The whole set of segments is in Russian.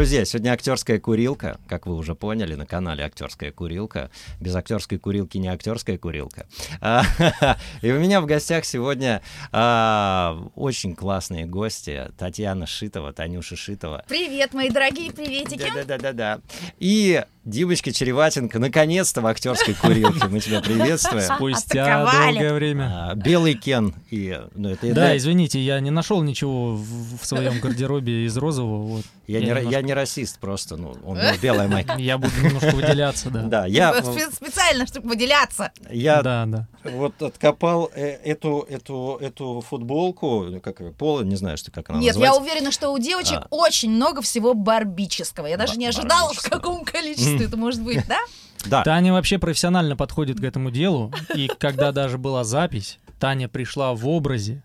Друзья, сегодня актерская курилка, как вы уже поняли, на канале актерская курилка. Без актерской курилки не актерская курилка. А, и у меня в гостях сегодня а, очень классные гости. Татьяна Шитова, Танюша Шитова. Привет, мои дорогие приветики. Да-да-да-да. И Димочка Череватенко, наконец-то в актерской курилке. Мы тебя приветствуем. Спустя долгое время. А, Белый Кен. И, ну, это, Да, извините, я не нашел ничего в, в своем гардеробе из розового. Вот. Я, не, ра- немножко- я не расист просто, ну, он у него белая майка. Я буду немножко выделяться, да. Да, я, Спе- Специально, чтобы выделяться. я Да, да. вот откопал э, эту, эту, эту футболку, ну, как пола, не знаю, что как она Нет, я называется. уверена, что у девочек А. очень много всего барбического. Я даже Ба- не ожидала, в каком количестве это может быть, да? Да, Таня вообще профессионально подходит к этому делу. И когда даже была запись, Таня пришла в образе.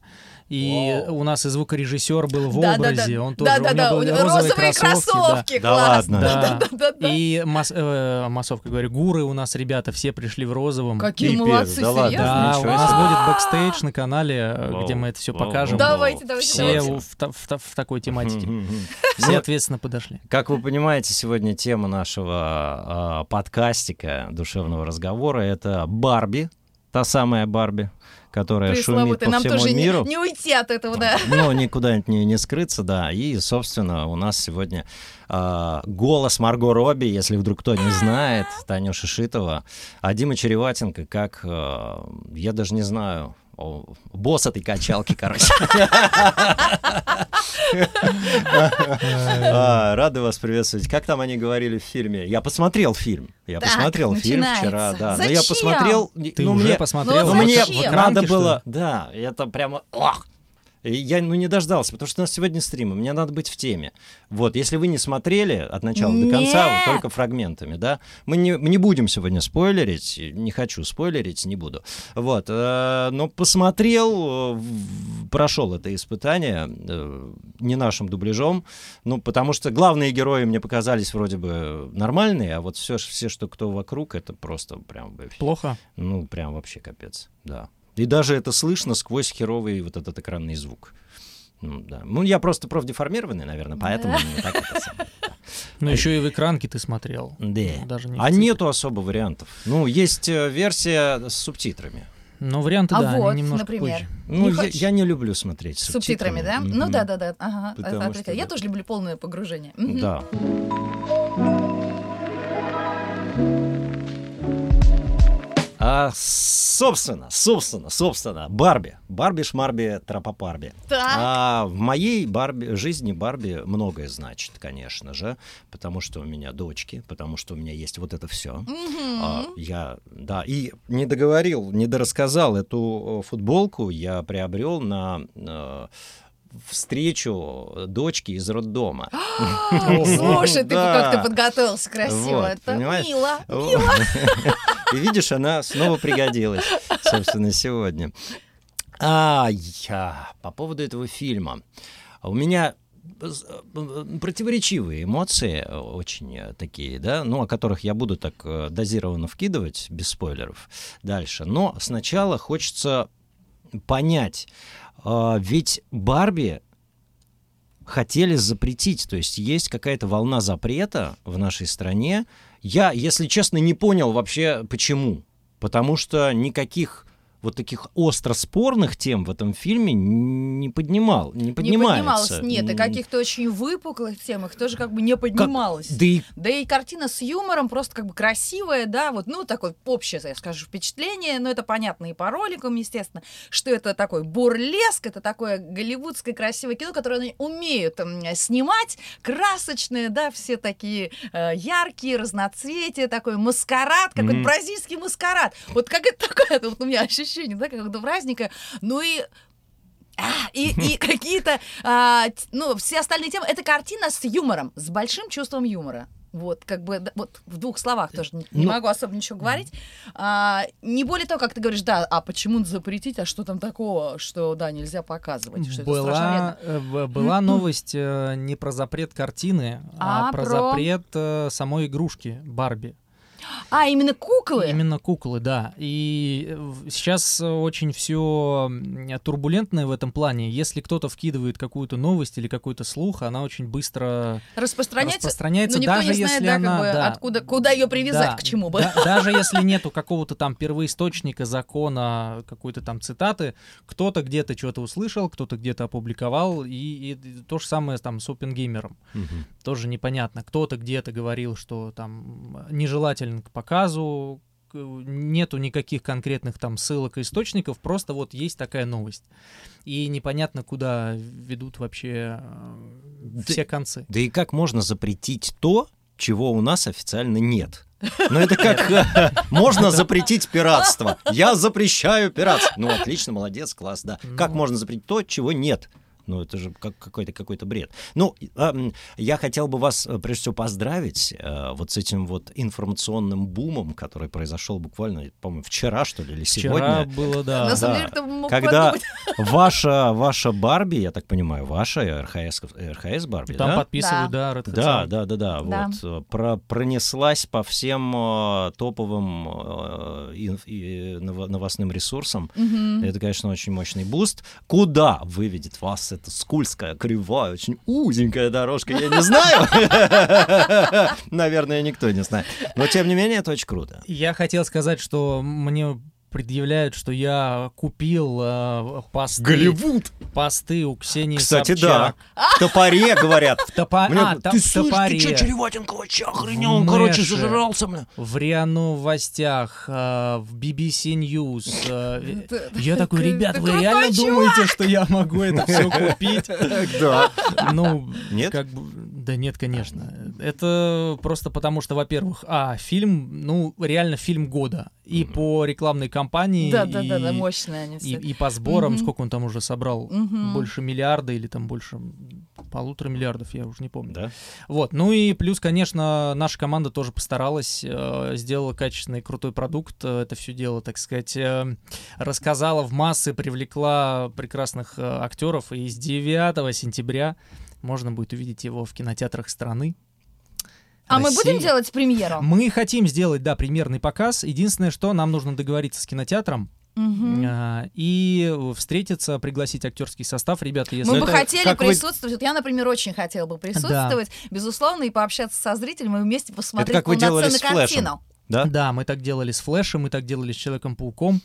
И Вау. у нас и звукорежиссер был в Да-да-да. образе. Он тоже, Да-да-да, у у него него были розовые кроссовки, Да класс. ладно. Да. Да-да-да. И масс- э, массовка, говорю, гуры у нас ребята все пришли в розовом. Какие Пипец, молодцы, да ладно. серьезно? Да, у нас себе. будет бэкстейдж на канале, э, Вау, где мы это все вау, покажем. Давайте, давайте, Все в, в в в такой тематике. Все ответственно подошли. Как вы понимаете, сегодня тема нашего а, подкастика душевного разговора это Барби, та самая Барби, которая шумит по Нам всему тоже не, миру. не уйти от этого, да. Но никуда нее не скрыться, да. И, собственно, у нас сегодня а, голос Марго Робби, если вдруг кто не знает, Танюша Шитова, а Дима Череватенко, как, а, я даже не знаю, босс этой качалки, короче. А, Рады вас приветствовать. Как там они говорили в фильме? Я посмотрел фильм. Я посмотрел фильм вчера, да. Но я Зачем? посмотрел... Ты ну, уже мне- посмотрел? Ну, ну, мне надо было, да, это прямо, ох, я ну не дождался, потому что у нас сегодня стрим, и мне надо быть в теме. Вот, если вы не смотрели от начала до конца, Нет. вот только фрагментами, да, мы не, мы не будем сегодня спойлерить, не хочу спойлерить, не буду. Вот, э, но посмотрел, э, прошел это испытание э, не нашим дубляжом, ну, потому что главные герои мне показались вроде бы нормальные, а вот все, все что кто вокруг, это просто прям Плохо. ну, прям вообще капец, да. И даже это слышно сквозь херовый вот этот экранный звук. Ну, да. Ну, я просто профдеформированный, наверное, поэтому мне так это самое, да. Ну, еще и в экранке ты смотрел. Да. Даже не А нету особо вариантов. Ну, есть э, версия с субтитрами. Ну, варианты, А да, они вот, немножко например. позже. Ну, Не я, я не люблю смотреть с С субтитрами, да? Мгм. Ну да, да, да. Ага, Потому что. Я да. тоже люблю полное погружение. Мгм. Да. А, собственно, собственно, собственно, Барби. Барби Шмарби Тропопарби. Так. А в моей Барби, жизни Барби многое значит, конечно же, потому что у меня дочки, потому что у меня есть вот это все. Мгм. я, да, и не договорил, не дорассказал эту э, футболку, я приобрел на э, встречу дочки из роддома. Слушай, ты Да. как ты подготовился красиво. Это понимаешь? мило. И видишь, она снова пригодилась, собственно, сегодня. А, я по поводу этого фильма. У меня э, противоречивые эмоции, э, очень э, такие, да, ну, о которых я буду так э, дозированно вкидывать, без спойлеров, дальше. Но сначала хочется понять, э, ведь Барби хотели запретить, то есть есть какая-то волна запрета в нашей стране. Я, если честно, не понял вообще почему. Потому что никаких вот таких остро спорных тем в этом фильме не поднимал, не Не поднимается. поднималось, нет, и каких-то очень выпуклых тем их тоже как бы не поднималось. Да и Да и картина с юмором просто как бы красивая, да, вот, ну, такое общее, я скажу, впечатление, но это понятно и по роликам, естественно, что это такой бурлеск, это такое голливудское красивое кино, которое они умеют снимать, красочные, да, все такие э, яркие, разноцветия, такой маскарад, какой-то Мгм. бразильский маскарад. Вот как это такое, вот у меня ощущение, да, какого-то праздника, ну и а, и, и какие-то, а, ну, все остальные темы. Это картина с юмором, с большим чувством юмора. Вот, как бы, вот в двух словах тоже не, не Ну, могу особо ничего говорить. А, не более того, как ты говоришь, да, а почему запретить, а что там такого, что, да, нельзя показывать, что это страшно Была, э, была новость э, не про запрет картины, а, А, про, про? запрет э, самой игрушки Барби. А, именно куклы? Именно куклы, да. И э, сейчас э, очень все турбулентное в этом плане. Если кто-то вкидывает какую-то новость или какой-то слух, она очень быстро Распространяется? распространяется, но никто даже не знает, если да, она... как бы, да, откуда, куда ее привязать, да, к чему бы. да, даже если нету какого-то там первоисточника закона, какой-то там цитаты, кто-то где-то что-то услышал, кто-то где-то опубликовал, и, и то же самое там с опенгеймером. Мгм. Тоже непонятно. Кто-то где-то говорил, что там нежелателен к показу, нету никаких конкретных там ссылок и источников, просто вот есть такая новость. И непонятно, куда ведут вообще э, все концы. Да и как можно запретить то, чего у нас официально нет? Ну, это как можно запретить пиратство. Я запрещаю пиратство. Ну, отлично, молодец, класс, да. Как Ну. можно запретить то, чего нет? Ну, это же как какой-то какой-то бред. Ну, а, я хотел бы вас, э, прежде всего, поздравить э, вот с этим вот информационным бумом, который произошел буквально, по-моему, вчера, что ли, или Вчера сегодня. было, да. На самом да. деле, бы мог Когда подумать. ваша, ваша Барби, я так понимаю, ваша RHS, RHS Барби, Там да? подписывают, да, Да, да, да, да, Да. вот э, про- пронеслась по всем топовым э, инф- и ново- новостным ресурсам. Мгм. Это, конечно, очень мощный буст. Куда выведет вас эта скользкая, кривая, очень узенькая дорожка, я не знаю. Наверное, никто не знает. Но, тем не менее, это очень круто. Я хотел сказать, что мне предъявляют, что я купил э, посты, посты у Ксении Кстати, Собчак. да. В топоре, говорят. В топо- Мне а, ты в слышь, топоре, ты что, Череватенко вообще охренел? Он, короче, зажрался, бля. в РИА Новостях, э, в BBC News. э, Я такой, ребят, вы реально чувак!» думаете, что я могу это все купить? Да. Ну, Нет? как бы, да нет, конечно. Это просто потому, что, во-первых, а, фильм, ну, реально фильм года. И Мгм. по рекламной кампании, Да, да, да, да, и- мощные они и, все. и по сборам, Мгм. сколько он там уже собрал? Мгм. Больше миллиарда или там больше полутора миллиардов, я уже не помню. Да. Вот, ну и плюс, конечно, наша команда тоже постаралась, э, сделала качественный крутой продукт, э, это все дело, так сказать, э, рассказала в массы, привлекла прекрасных э, актеров, и с 9 сентября можно будет увидеть его в кинотеатрах страны. А мы России. будем делать премьеру? Мы хотим сделать, да, премьерный показ. Единственное, что нам нужно договориться с кинотеатром Мгм. а, и встретиться, пригласить актерский состав. Ребята, если Мы бы это хотели как вы- присутствовать. Вот я, например, очень хотела бы присутствовать, безусловно, и пообщаться со зрителем, и вместе посмотреть как вы делали полноценную с Флэшем. картину. Да? Да, мы так делали с Флэшем, мы так делали с Человеком-пауком.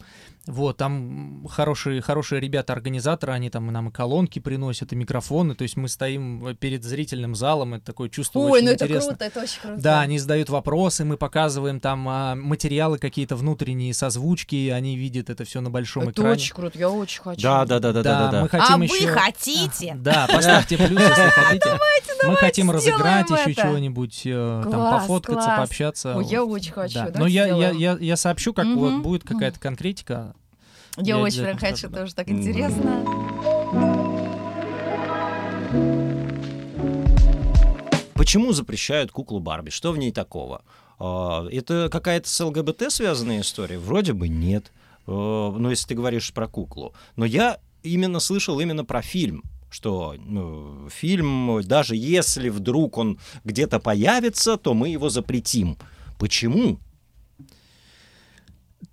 Вот, там хорошие, хорошие ребята-организаторы, они там нам и колонки приносят, и микрофоны, то есть мы стоим перед зрительным залом, это такое чувство Ой, очень ну это интересно. круто, это очень круто. Да, они задают вопросы, мы показываем там а, материалы какие-то внутренние, созвучки, они видят это все на большом это экране. очень круто, я очень хочу. Да, да, да, да, да, да, мы да. хотим а еще... вы хотите? Да, поставьте плюс, если хотите. Мы хотим разыграть еще это. чего-нибудь, э, там пофоткаться, пообщаться. Ой, я очень хочу. Да. давайте Но я, сообщу, как будет какая-то конкретика. Я я очень прям хочу, да. тоже так интересно. Почему запрещают куклу Барби? Что в ней такого? А, Это какая-то с ЛГБТ связанная история? Вроде бы нет. Ну, если ты говоришь про куклу. Но я именно слышал именно про фильм что ну, фильм, даже если вдруг он где-то появится, то мы его запретим. Почему?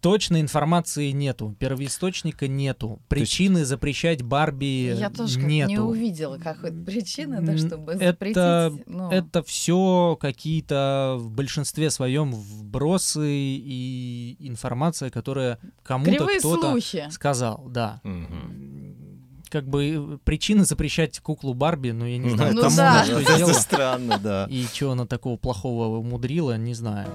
Точной информации нету, первоисточника нету, причины запрещать Барби Я тоже нету. не увидела какой-то причины, да, чтобы это- запретить. ну. Это все какие-то в большинстве своем вбросы и информация, которая кому-то Кривые кто-то слухи. сказал, да. Мгм. Как бы э, причины запрещать куклу Барби, но я не знаю, Ну кому да. она что сделала. странно, да. И что она такого плохого умудрила, не знаю.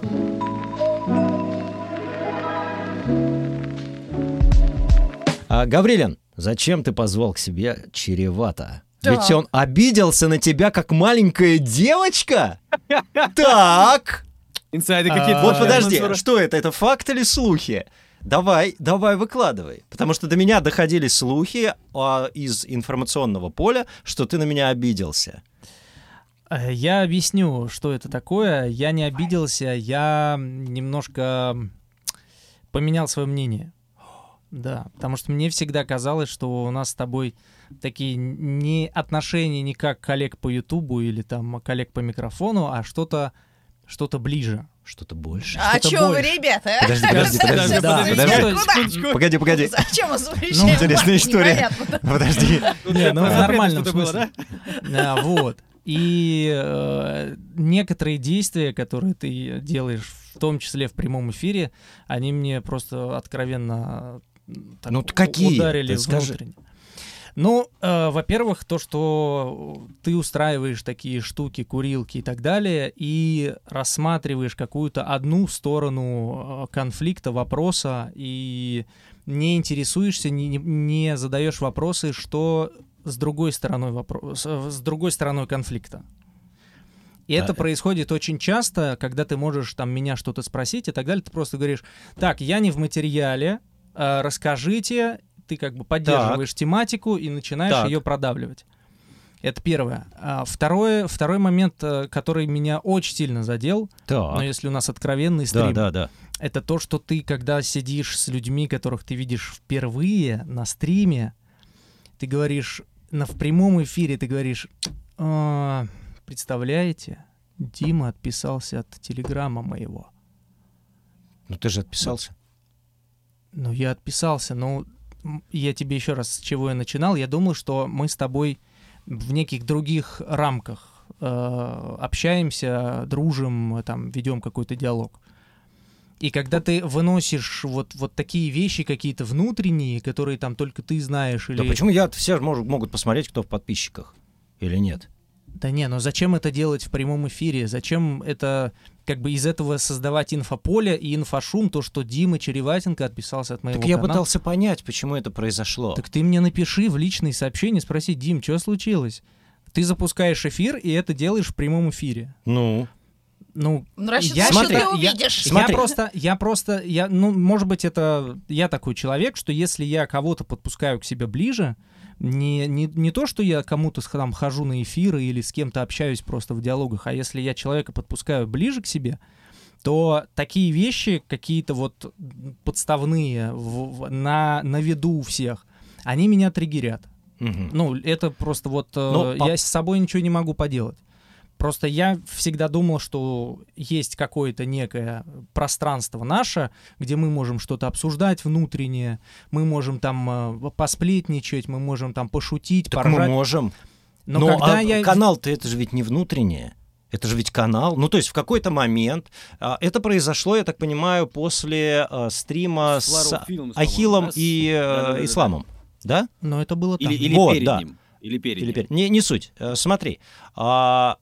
А, Гаврилин, зачем ты позвал к себе Черевата? Так. Ведь он обиделся на тебя, как маленькая девочка? Так, Инсайды А, какие-то. вот подожди, что это, это факт или слухи? Давай, давай выкладывай. Потому что до меня доходили слухи а, из информационного поля, что ты на меня обиделся. Э, Я объясню, что это такое. Я не обиделся, я немножко поменял свое мнение. Да, потому что мне всегда казалось, что у нас с тобой такие не отношения не как коллег по Ютубу или там коллег по микрофону, а что-то что-то ближе. Что-то больше. А Что-то чё вы, ребята? а? Подожди, подожди, подожди, Да. подожди. Ну, Погоди, погоди. Зачем вас Ну, интересная история. Подожди. Не, ну в нормальном смысле. Да, вот. И э, некоторые действия, которые ты делаешь, в том числе в прямом эфире, они мне просто откровенно э, так Ну, какие? ударили Ты скажи. внутренне. Ну, э, во-первых, то, что ты устраиваешь такие штуки, курилки и так далее, и рассматриваешь какую-то одну сторону э, конфликта, вопроса, и не интересуешься, не, не- не задаешь вопросы, что с другой стороной вопрос, с другой стороной конфликта. И Да. это происходит очень часто, когда ты можешь там меня что-то спросить и так далее, ты просто говоришь, так, я не в материале, э, расскажите, ты как бы поддерживаешь тематику и начинаешь Так. ее продавливать. Это первое. А второе, второй момент, э, который меня очень сильно задел, но Так. если у нас откровенный Да, стрим, да, да. это то, что ты, когда сидишь с людьми, которых ты видишь впервые на стриме, ты говоришь, на, в прямом эфире ты говоришь, «А, представляете, Дима отписался от телеграмма моего. Ну ты же отписался. Ну, я отписался, но м, я тебе еще раз, с чего я начинал, я думал, что мы с тобой в неких других рамках э, общаемся, дружим, там, ведем какой-то диалог. И когда ты выносишь вот, вот такие вещи какие-то внутренние, которые там только ты знаешь, или... Да почему я все же могут посмотреть, кто в подписчиках или нет? Да не, но зачем это делать в прямом эфире? Зачем это как бы из этого создавать инфополе и инфошум, то, что Дима Череватенко отписался от моего Так я канала? пытался понять, почему это произошло. Так ты мне напиши в личные сообщения, спроси, Дим, что случилось? Ты запускаешь эфир, и это делаешь в прямом эфире. Ну, Ну, Ну, Я Смотри, ты я- увидишь. Смотри. я просто, я просто, я, ну, может быть, это я такой человек, что если я кого-то подпускаю к себе ближе, не, не, не то, что я кому-то там хожу на эфиры или с кем-то общаюсь просто в диалогах, а если я человека подпускаю ближе к себе, то такие вещи, какие-то вот подставные, в- в- на, на виду у всех, они меня триггерят. мгм. Ну, это просто вот э, Ну, по- я с собой ничего не могу поделать. Просто я всегда думал, что есть какое-то некое пространство наше, где мы можем что-то обсуждать внутреннее, мы можем там э, посплетничать, мы можем там пошутить, так мы поржать. можем. Но Ну, когда а я... канал-то это же ведь не внутреннее. Это же ведь канал. Ну, то есть в какой-то момент а, это произошло, я так понимаю, после а, стрима С с Ахиллом по-моему, да, и э, да-да-да-да. Исламом. Да? Но это было там. Или, или Вот, перед да. ним. Или перед Или ним. перед- Не, не суть. Э, Смотри, а,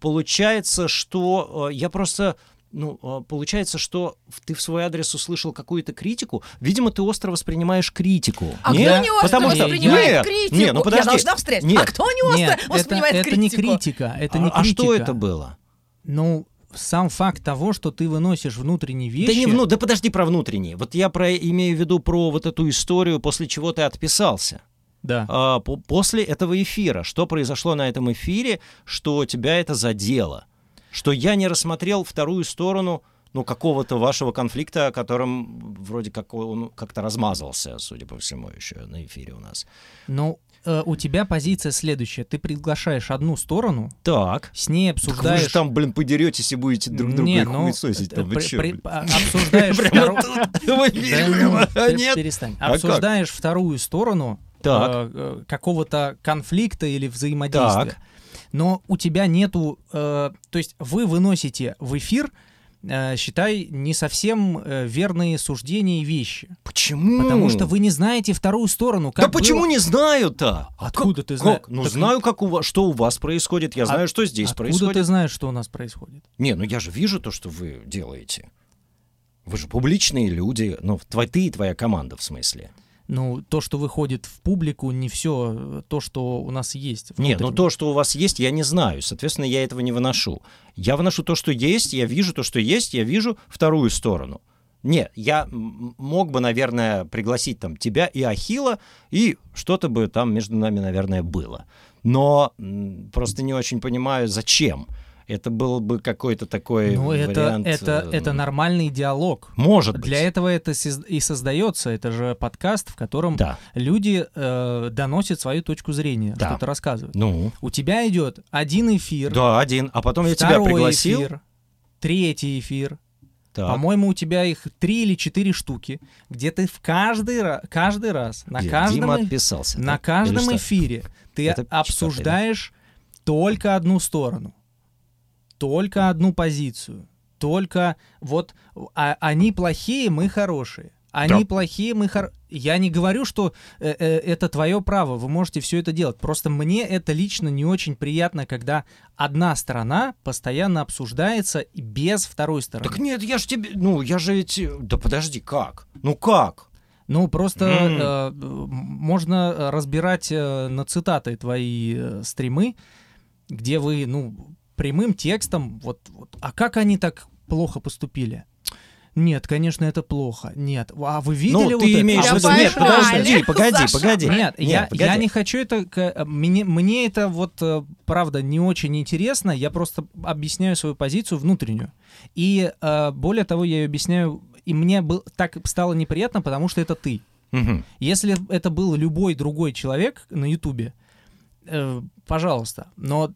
получается, что э, я просто... Ну, э, получается, что ты в свой адрес услышал какую-то критику. Видимо, ты остро воспринимаешь критику. А Нет? кто не остро Потому что- воспринимает Нет, критику? нет, ну подожди. Я должна встрять. Нет. А кто не остро Нет, это, воспринимает это не критику? критика, это не а, а критика. что это было? Ну, сам факт того, что ты выносишь внутренние вещи... Да не вну, да подожди про внутренние. Вот я про имею в виду про вот эту историю, после чего ты отписался. Да. А, по- после этого эфира, что произошло на этом эфире, что тебя это задело, что я не рассмотрел вторую сторону, ну какого-то вашего конфликта, о котором вроде как он как-то размазался, судя по всему, еще на эфире у нас. Ну, э, у тебя позиция следующая. Ты приглашаешь одну сторону, Так. с ней Так вы обсуждаешь... же там, блин, подеретесь и будете друг друга Не, ну, хуесосить. э, Там, вы при- чё, при- а- обсуждаешь вторую... ну, а? Перестань. А? Обсуждаешь вторую сторону Так. э, э, какого-то конфликта или взаимодействия. Так. Но у тебя нету... э, то есть вы выносите в эфир, э, считай, не совсем э, верные суждения и вещи. Почему? Потому что вы не знаете вторую сторону. Как да почему было. не знаю-то? Откуда Как- ты знаешь? как? Ну, Так- знаю, как у вас, что у вас происходит. Я А знаю, что здесь Откуда происходит. ты знаешь, что у нас происходит? Не, ну я же вижу то, что вы делаете. Вы же публичные люди. Ну, твой, ты и твоя команда, в смысле. Ну, то, что выходит в публику, не все то, что у нас есть. Нет, ну внутренне. то, что у вас есть, я не знаю. Соответственно, я этого не выношу. Я выношу то, что есть, я вижу то, что есть, я вижу вторую сторону. Нет, я мог бы, наверное, пригласить там тебя и Ахила, и что-то бы там между нами, наверное, было. Но просто не очень понимаю, зачем. Это был бы какой-то такой Ну, это, вариант... это, э, это нормальный диалог. Может быть. Для этого это и создается. Это же подкаст, в котором Да. люди э, доносят свою точку зрения, Да. что-то рассказывают. Ну, У тебя идет один эфир, да, один. А потом я тебя пригласил. эфир, третий эфир. По-моему, у тебя их три или четыре штуки, где ты в каждый, ра- каждый раз, на Где? каждом, Дима отписался. на каждом эфире ты Это обсуждаешь только одну сторону, только одну позицию, только вот а- они плохие, мы хорошие. Они Да. плохие, мы хор... Я не говорю, что э, э, это твое право, вы можете все это делать. Просто мне это лично не очень приятно, когда одна сторона постоянно обсуждается без второй стороны. Так нет, я же тебе... Ну, я же ведь... Да подожди, как? Ну как? Ну, просто М. э, можно разбирать э, на цитаты твои э, стримы, где вы, ну, прямым текстом, вот, вот, а как они так плохо поступили? Нет, конечно, это плохо. Нет. А вы видели ну, вот ты это? имеешь А в виду... Нет, подожди, погоди, погоди. Нет, я, погоди. я не хочу это... э, Мне, мне это вот, э, правда, не очень интересно. Я просто объясняю свою позицию внутреннюю. И э, более того, я ее объясняю... И мне был, так стало неприятно, потому что это ты. Мгм. Если это был любой другой человек на Ютубе, пожалуйста. Но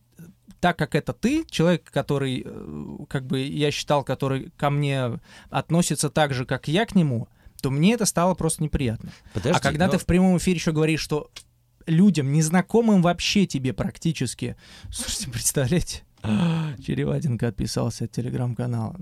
так как это ты, человек, который, э, как бы я считал, который ко мне относится так же, как я к нему, то мне это стало просто неприятно. Подожди, а когда но- ты в прямом эфире еще говоришь, что людям, незнакомым вообще тебе практически... Слушайте, представляете? Череватенко отписался от телеграм-канала.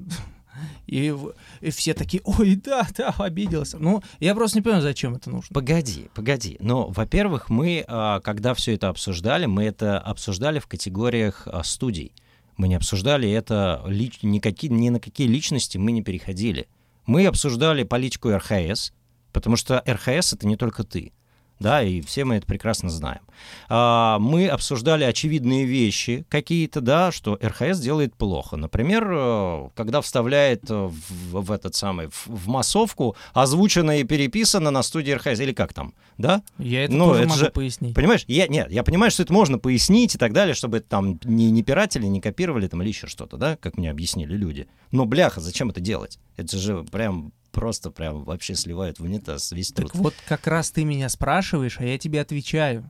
И, и все такие, ой, да, да, обиделся. Ну, я просто не понимаю, зачем это нужно. Погоди, погоди. Но, во-первых, мы, а, когда все это обсуждали, мы это обсуждали в категориях а, студий. Мы не обсуждали это лич- никаки- ни на какие личности мы не переходили. Мы обсуждали политику РХС, потому что РХС это не только ты. Да, и все мы это прекрасно знаем. А, Мы обсуждали очевидные вещи какие-то, да, что РХС делает плохо. Например, э, когда вставляет э, в, в этот самый в, в массовку озвучено и переписано на студии РХС или как там, да? Я это Ну, тоже это могу же- пояснить. Понимаешь? Я, нет, я понимаю, что это можно пояснить и так далее, чтобы это там не, не пиратели, не копировали там или еще что-то, да, как мне объяснили люди. Но, бляха, зачем это делать? Это же прям просто прям вообще сливает в унитаз весь труд. Так вот, как раз ты меня спрашиваешь, а я тебе отвечаю.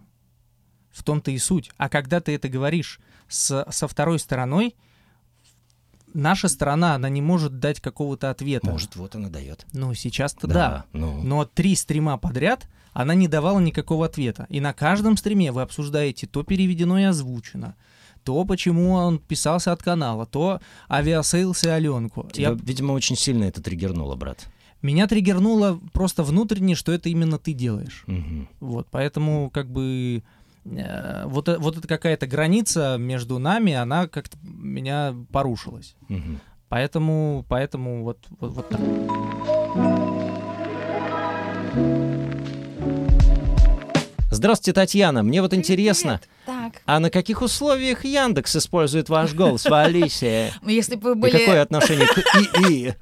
В том-то и суть. А когда ты это говоришь с, со второй стороной, наша сторона, она не может дать какого-то ответа. Может, вот она дает. Ну, сейчас-то да. Ну, Но три стрима подряд она не давала никакого ответа. И на каждом стриме вы обсуждаете то переведено и озвучено, то почему он писался от канала, то авиасейлс и Аленку. тебя, Я- видимо, очень сильно это триггернуло, брат. Меня триггернуло просто внутренне, что это именно ты делаешь. Мгм. Вот, поэтому как бы э, вот, э- вот эта какая-то граница между нами, она как-то меня порушилась. Мгм. Поэтому, поэтому вот, вот, вот так. Здравствуйте, Татьяна. Мне вот интересно, Так, а на каких условиях Яндекс использует ваш голос в Алисе? если бы вы И были... какое отношение к ИИ?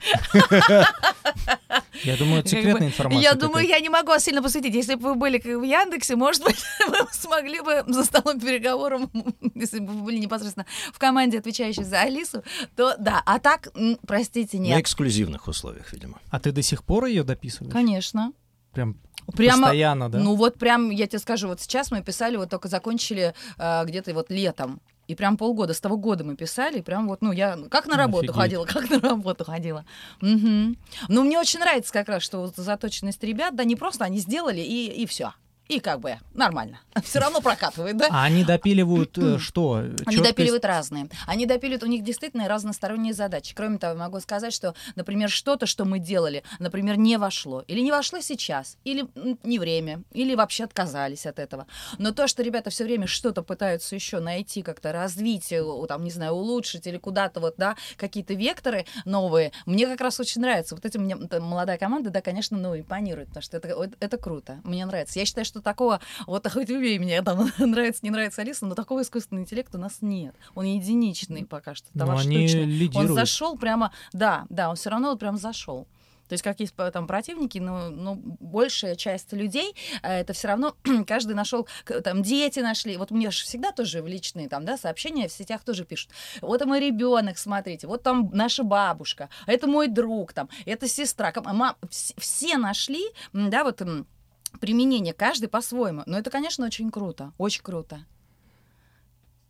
Я думаю, это Как секретная бы, информация. Я какая-то. думаю, я не могу вас сильно посвятить. Если бы вы были как в Яндексе, может быть, вы смогли бы за столом переговором, если бы вы были непосредственно в команде, отвечающей за Алису, то да. А так, простите, На нет. эксклюзивных условиях, видимо. А ты до сих пор ее дописываешь? Конечно. Прям Прямо, постоянно, да? ну вот прям, я тебе скажу, вот сейчас мы писали, вот только закончили э, где-то вот летом. И прям полгода, с того года мы писали, и прям вот, ну, я как на работу Офигеть. ходила, как на работу ходила. Мгм. Ну, мне очень нравится как раз, что вот заточенность ребят, да, не просто они сделали, и, и все. И как бы нормально. Все равно прокатывает, да? А они допиливают э, что? Они Чёткость? допиливают разные. Они допиливают, у них действительно разносторонние задачи. Кроме того, могу сказать, что, например, что-то, что мы делали, например, не вошло. Или не вошло сейчас, или не время, или вообще отказались от этого. Но то, что ребята все время что-то пытаются еще найти, как-то развить, э, там, не знаю, улучшить или куда-то вот, да, какие-то векторы новые, мне как раз очень нравится. Вот этим мне молодая команда, да, конечно, ну, импонирует, потому что это, это круто. Мне нравится. Я считаю, что такого, вот хоть убей меня, там, нравится, не нравится Алиса, но такого искусственного интеллекта у нас нет. Он единичный пока что. Ну, товар штучный. Он зашел прямо, да, да, он все равно вот прям зашел. То есть как есть по- там противники, но, но большая часть людей э, это все равно каждый нашел, там дети нашли. Вот мне же всегда тоже в личные там, да, сообщения в сетях тоже пишут. Вот мой ребенок, смотрите, вот там наша бабушка, это мой друг, там, это сестра. Все нашли, да, вот применение, каждый по-своему. Но это, конечно, очень круто, очень круто.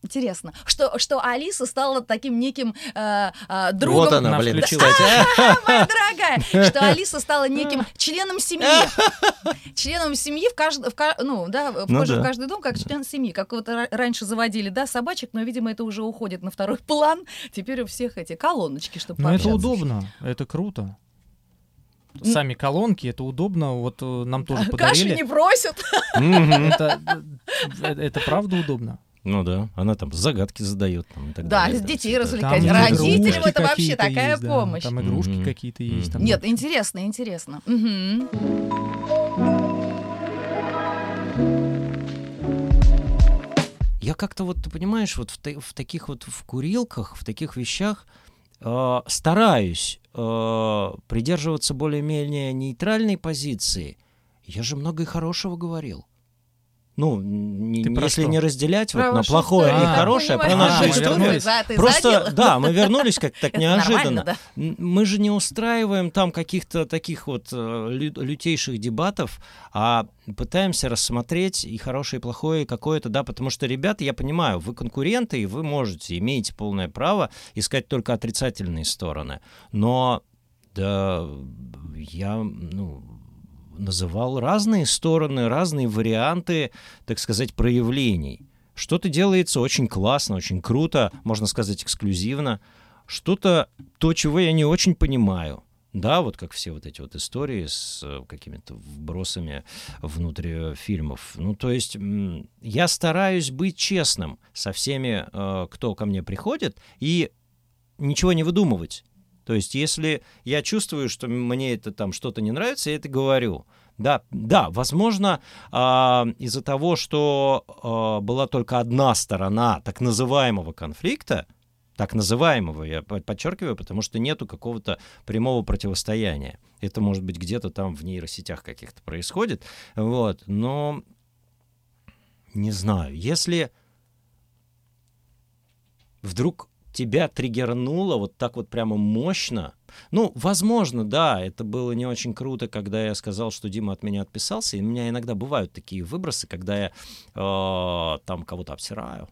Интересно, что, что Алиса стала таким неким э, э, другом... Вот она, блин. включилась. моя дорогая, что Алиса стала неким членом семьи. Членом семьи в каждом, ну, да, Ну да. в каждый дом как член семьи. Как вот ра- раньше заводили, да, собачек, но, видимо, это уже уходит на второй план. Теперь у всех эти колоночки, чтобы Ну, это удобно, это круто. Сами колонки, это удобно. Вот э, нам тоже Каши подарили. не просят. Это, э, это правда удобно. Ну да, она там загадки задает. Там, и так Да, далее, с детей развлекать. Там Родителям это вообще такая есть, да, помощь. Там игрушки Мгм. какие-то есть. там Нет, интересно, интересно. Мгм. Я как-то вот, ты понимаешь, вот в, в таких вот в курилках, в таких вещах э, стараюсь э, придерживаться более-менее нейтральной позиции. Я же много и хорошего говорил. Ну, не- Ты если что? не разделять вот на плохое историю, и я хорошее, про. А, нашу мы историю. Просто, задел? да, мы вернулись как так неожиданно. да. Мы же не устраиваем там каких-то таких вот э, лю- лютейших дебатов, а пытаемся рассмотреть и хорошее, и плохое, и какое-то, да, потому что, ребята, я понимаю, вы конкуренты, и вы можете, имеете полное право искать только отрицательные стороны. Но, да, я, ну, называл разные стороны, разные варианты, так сказать, проявлений. Что-то делается очень классно, очень круто, можно сказать, эксклюзивно. Что-то, то, чего я не очень понимаю. Да, вот как все вот эти вот истории с э, какими-то вбросами внутрь э, фильмов. Ну, то есть я стараюсь быть честным со всеми, э, кто ко мне приходит, и ничего не выдумывать. То есть, если я чувствую, что мне это там что-то не нравится, я это говорю. Да, да, возможно, а, из-за того, что а, была только одна сторона так называемого конфликта, так называемого, я по- подчеркиваю, потому что нету какого-то прямого противостояния. Это может быть где-то там в нейросетях каких-то происходит, вот, но не знаю, если вдруг тебя триггернуло вот так вот прямо мощно, ну, возможно, да, это было не очень круто, когда я сказал, что Дима от меня отписался, и у меня иногда бывают такие выбросы, когда я э, там кого-то обсираю.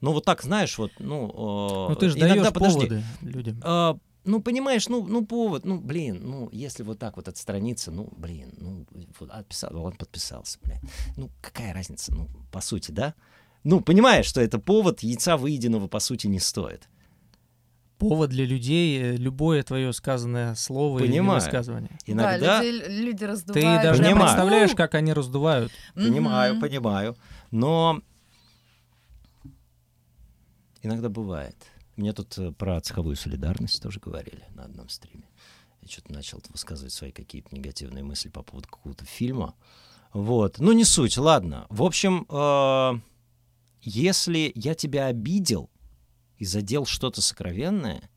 Ну, вот так, знаешь, вот, ну... э, Ну ты же иногда, даешь подожди, поводы людям. а, ну, понимаешь, ну, ну, повод, ну, блин, ну, если вот так вот отстраниться, ну, блин, ну, отписал, он подписался, блин. Ну, какая разница, ну, по сути, да? Ну, понимаешь, что это повод яйца выеденного, по сути, не стоит. Повод для людей, э, любое твое сказанное слово Понимаю. или высказывание. Иногда... Да, люди, люди Ты раздувают. даже не Понимаю. представляешь, как они раздувают. Понимаю, понимаю. Но иногда бывает. Мне тут э, про цеховую солидарность тоже говорили на одном стриме. Я что-то начал высказывать свои какие-то негативные мысли по поводу какого-то фильма. Вот. Ну, не суть, ладно. В общем, э, если я тебя обидел и задел что-то сокровенное,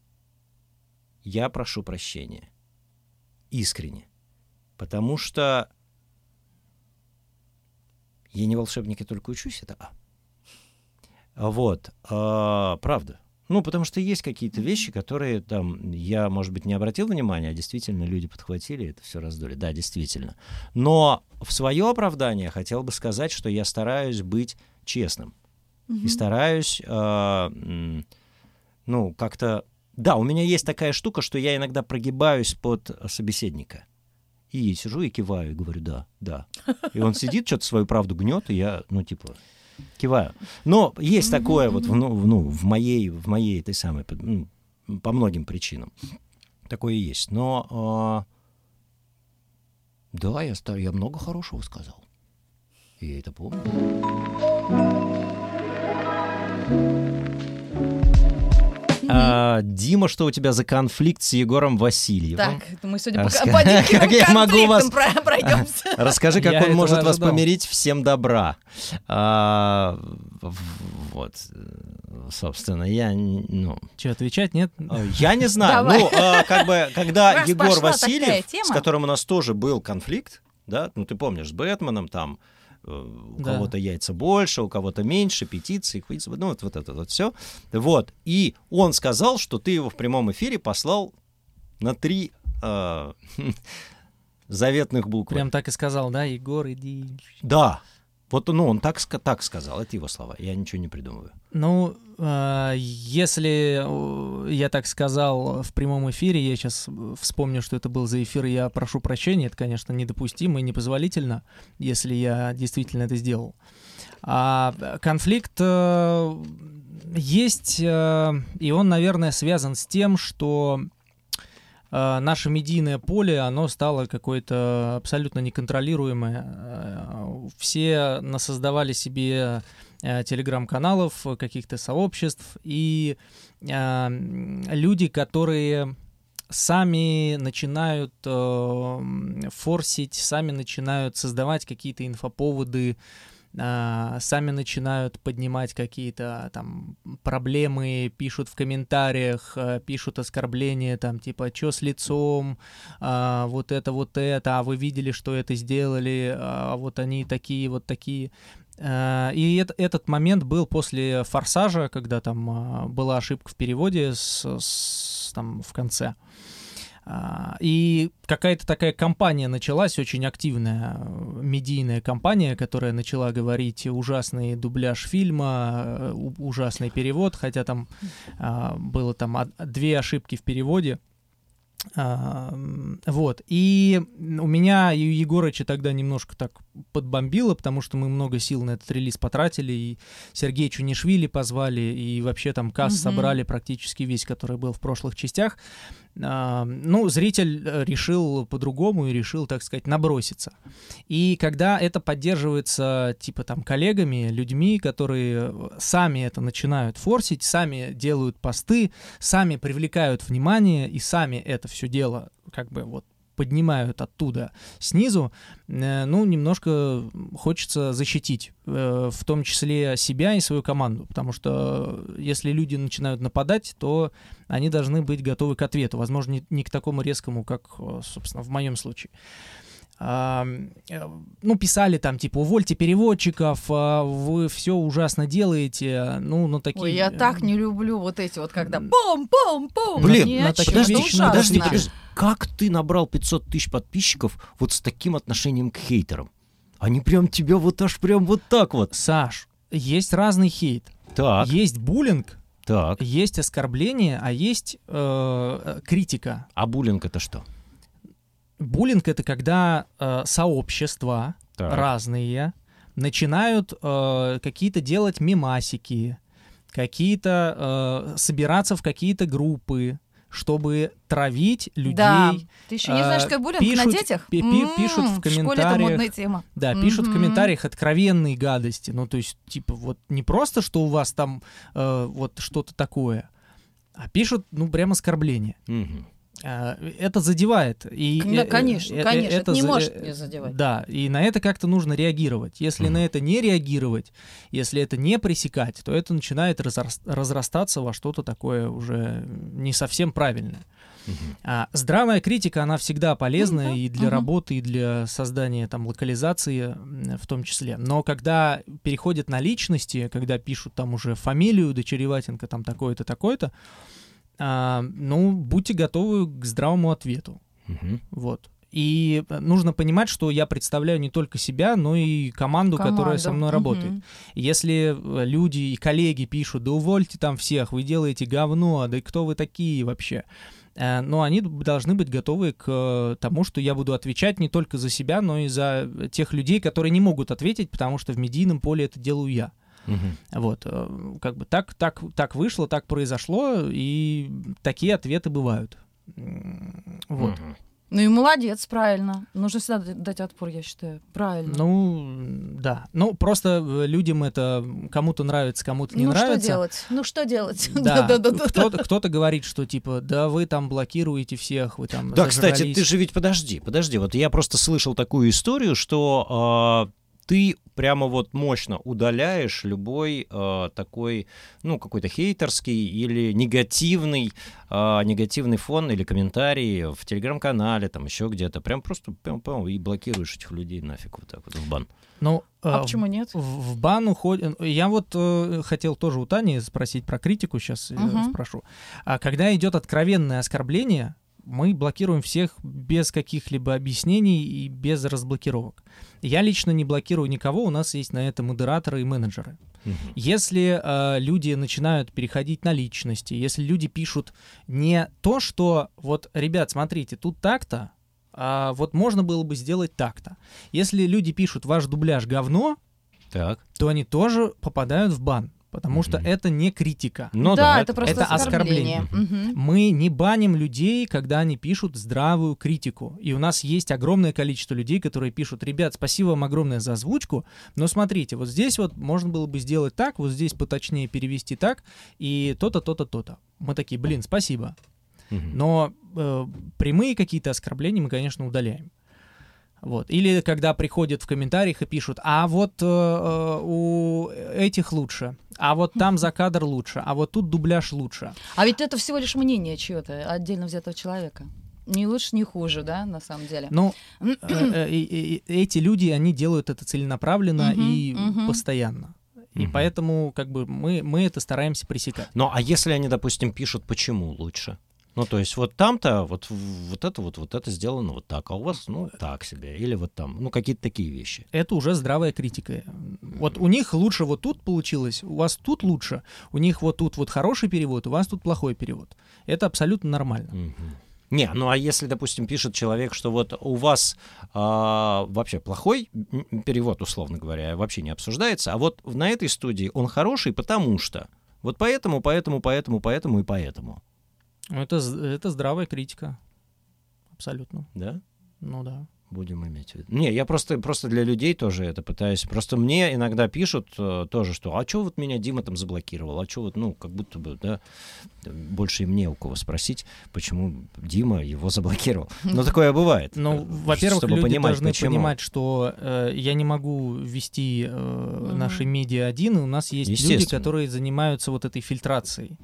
я прошу прощения. Искренне. Потому что я не волшебник, я только учусь, это А. Вот, а, правда. Ну, потому что есть какие-то вещи, которые там я, может быть, не обратил внимания, а действительно люди подхватили это все раздули. Да, действительно. Но в свое оправдание хотел бы сказать, что я стараюсь быть честным. И стараюсь, м, ну, как-то... Да, у меня есть такая штука, что я иногда прогибаюсь под собеседника. И сижу и киваю, и говорю, да, да. И он сидит, что-то свою правду гнет, и я, ну, типа, киваю. Но есть такое вот, в- ну, в- ну, в моей, в моей этой самой, ну, по многим причинам. Такое есть. Но, а, да, я, я много хорошего сказал. И я это помню. А, Дима, что у тебя за конфликт с Егором Васильевым? Так, мы сегодня по, Раска- по Димкиным как я могу вас- пройдемся. Расскажи, как Я он может вас ожидал. помирить. Всем добра. А, вот, собственно, я, ну, Че, отвечать нет? э, я не знаю. Давай. Ну, а, как бы, когда Раз Егор Васильев, с которым у нас тоже был конфликт, да, ну, ты помнишь, с Бэтменом там, у Да. кого-то яйца больше, у кого-то меньше, петиции, ну, вот, вот это вот все. Вот. И он сказал, что ты его в прямом эфире послал на три э, заветных буквы. Прям так и сказал, да, Егор, иди. Да. Вот, ну, он так, так сказал, это его слова, я ничего не придумываю. Ну, э, если я так сказал в прямом эфире, я сейчас вспомню, что это был за эфир, я прошу прощения, это, конечно, недопустимо и непозволительно, если я действительно это сделал. А конфликт э, есть, э, и он, наверное, связан с тем, что э, наше медийное поле, оно стало какое-то абсолютно неконтролируемое. Э, Все насоздавали себе э, телеграм-каналов, каких-то сообществ, и э, люди, которые сами начинают форсить, сами начинают создавать какие-то инфоповоды, а, сами начинают поднимать какие-то там проблемы, пишут в комментариях, а, пишут оскорбления, там типа «чё с лицом?», а, «вот это, вот это», «а вы видели, что это сделали?», «а вот они такие, вот такие». А, И эт- этот момент был после «Форсажа», когда там была ошибка в переводе с, с- там в конце. А, И какая-то такая кампания началась, очень активная э, медийная кампания, которая начала говорить ужасный дубляж фильма, э, ужасный перевод, хотя там а, было там две ошибки в переводе. А, Вот. И у меня и у Егорыча тогда немножко так подбомбило, потому что мы много сил на этот релиз потратили, и Сергея Чунишвили позвали, и вообще там касс Мгм. собрали практически весь, который был в прошлых частях. А, Ну, зритель э, решил по-другому и решил, так сказать, наброситься. И когда это поддерживается, типа, там, коллегами, людьми, которые э, сами это начинают форсить, сами делают посты, сами привлекают внимание и сами это все дело, как бы, вот, поднимают оттуда снизу, э, ну, немножко хочется защитить, э, в том числе себя и свою команду, потому что э, если люди начинают нападать, то они должны быть готовы к ответу, возможно, не, к такому резкому, как, собственно, в моем случае. Э, ну, писали там, типа, увольте переводчиков, а, вы все ужасно делаете, ну, ну, такие... Ой, я э, так не люблю вот эти вот, когда М. пум-пум-пум. Блин, Ни на такие Подожди, вещи подожди, подожди. Как ты набрал 500 тысяч подписчиков вот с таким отношением к хейтерам? Они прям тебя вот аж прям вот так вот. Саш, есть разный хейт. Так, Есть буллинг, так. есть оскорбление, а есть э, э, критика. А буллинг это что? Буллинг это когда э, сообщества Так. разные начинают э, какие-то делать мемасики, какие-то э, собираться в какие-то группы, чтобы травить людей. Да. Ты еще не знаешь, а, как буллинг на пишут- детях? пи- пи- пишут в М, школе это комментариях. модная тема. Да, пишут в комментариях откровенные гадости. Ну, то есть, типа, вот не просто, что у вас там э, вот что-то такое, а пишут, ну, прям оскорбления. Мгм. А, Это задевает. И, К- э, э, конечно, э, конечно, это не за- может не задевать. Да, и на это как-то нужно реагировать. Если Мгм. на это не реагировать, если это не пресекать, то это начинает разрас- разрастаться во что-то такое уже не совсем правильное. Мгм. А здравая критика, она всегда полезна Мгм, и для мгм. работы, и для создания там локализации в том числе. Но когда переходят на личности, когда пишут там уже фамилию Дочереватенко, там такое-то, такое-то, а, ну, будьте готовы к здравому ответу. Мгм. Вот. И э, нужно понимать, что я представляю не только себя, но и команду, которая со мной работает. Мгм. Если э, люди и коллеги пишут, да увольте там всех, вы делаете говно, да и кто вы такие вообще? Э, Но они должны быть готовы к тому, что я буду отвечать не только за себя, но и за тех людей, которые не могут ответить, потому что в медийном поле это делаю я. Мгм. Вот, э, как бы так, так, так вышло, так произошло, и такие ответы бывают. Вот. Мгм. Ну и молодец, правильно. Нужно всегда дать отпор, я считаю. Правильно. Ну, да. Ну, просто э, людям это кому-то нравится, кому-то не ну нравится. что делать? Ну что делать? Да, Да-да-да. кто-то, кто-то говорит, что типа, да вы там блокируете всех, вы там Да, кстати, зажрались». ты же ведь подожди, подожди. Вот я просто слышал такую историю, что а, ты прямо вот мощно удаляешь любой а, такой, ну, какой-то хейтерский или негативный, а, негативный фон или комментарий в телеграм-канале, там еще где-то. Прям просто прям, прям и блокируешь этих людей нафиг вот так вот в бан. Ну, А э, почему нет? В, в бан уходит... Я вот э, хотел тоже у Тани спросить про критику, сейчас Мгм. спрошу. А когда идет откровенное оскорбление, мы блокируем всех без каких-либо объяснений и без разблокировок. Я лично не блокирую никого, у нас есть на это модераторы и менеджеры. Если э, люди начинают переходить на личности, если люди пишут не то, что вот, ребят, смотрите, тут так-то, а вот можно было бы сделать так-то. Если люди пишут ваш дубляж говно, Так. то они тоже попадают в бан, потому что Мгм. это не критика. Ну да, да, это просто это оскорбление. Мгм. Мы не баним людей, когда они пишут здравую критику. И у нас есть огромное количество людей, которые пишут, ребят, спасибо вам огромное за озвучку, но смотрите, вот здесь вот можно было бы сделать так, вот здесь поточнее перевести так, и то-то, то-то, то-то. Мы такие, блин, спасибо. Мгм. Но э, прямые какие-то оскорбления мы, конечно, удаляем. Вот. Или когда приходят в комментариях и пишут, а вот э, э, у этих лучше, а вот там за кадр лучше, а вот тут дубляж лучше. А ведь это всего лишь мнение чьего-то, отдельно взятого человека. Не лучше, не хуже, да, на самом деле. Ну, э, э, эти люди, они делают это целенаправленно и постоянно. И поэтому как бы мы, мы это стараемся пресекать. Ну, а если они, допустим, пишут, почему лучше? Ну, то есть вот там-то вот, вот это вот, вот это сделано вот так, а у вас, ну, так себе. Или вот там, ну, какие-то такие вещи. Это уже здравая критика. Вот у них лучше вот тут получилось, у вас тут лучше, у них вот тут вот хороший перевод, у вас тут плохой перевод. Это абсолютно нормально. Не, ну а если, допустим, пишет человек, что вот у вас а, вообще плохой перевод, условно говоря, вообще не обсуждается, а вот на этой студии он хороший, потому что. Вот поэтому, поэтому, поэтому, поэтому и поэтому. Ну, Это, это здравая критика. Абсолютно. Да? Ну да. Будем иметь в виду. Не, я просто, просто для людей тоже это пытаюсь. Просто мне иногда пишут э, тоже, что а что вот меня Дима там заблокировал? А что вот, ну, как будто бы, да, больше и мне у кого спросить, почему Дима его заблокировал. Но такое бывает. Ну, Э, во-первых, чтобы люди понимать, должны почему. понимать, что э, я не могу вести э, наши медиа один, и у нас есть люди, которые занимаются вот этой фильтрацией.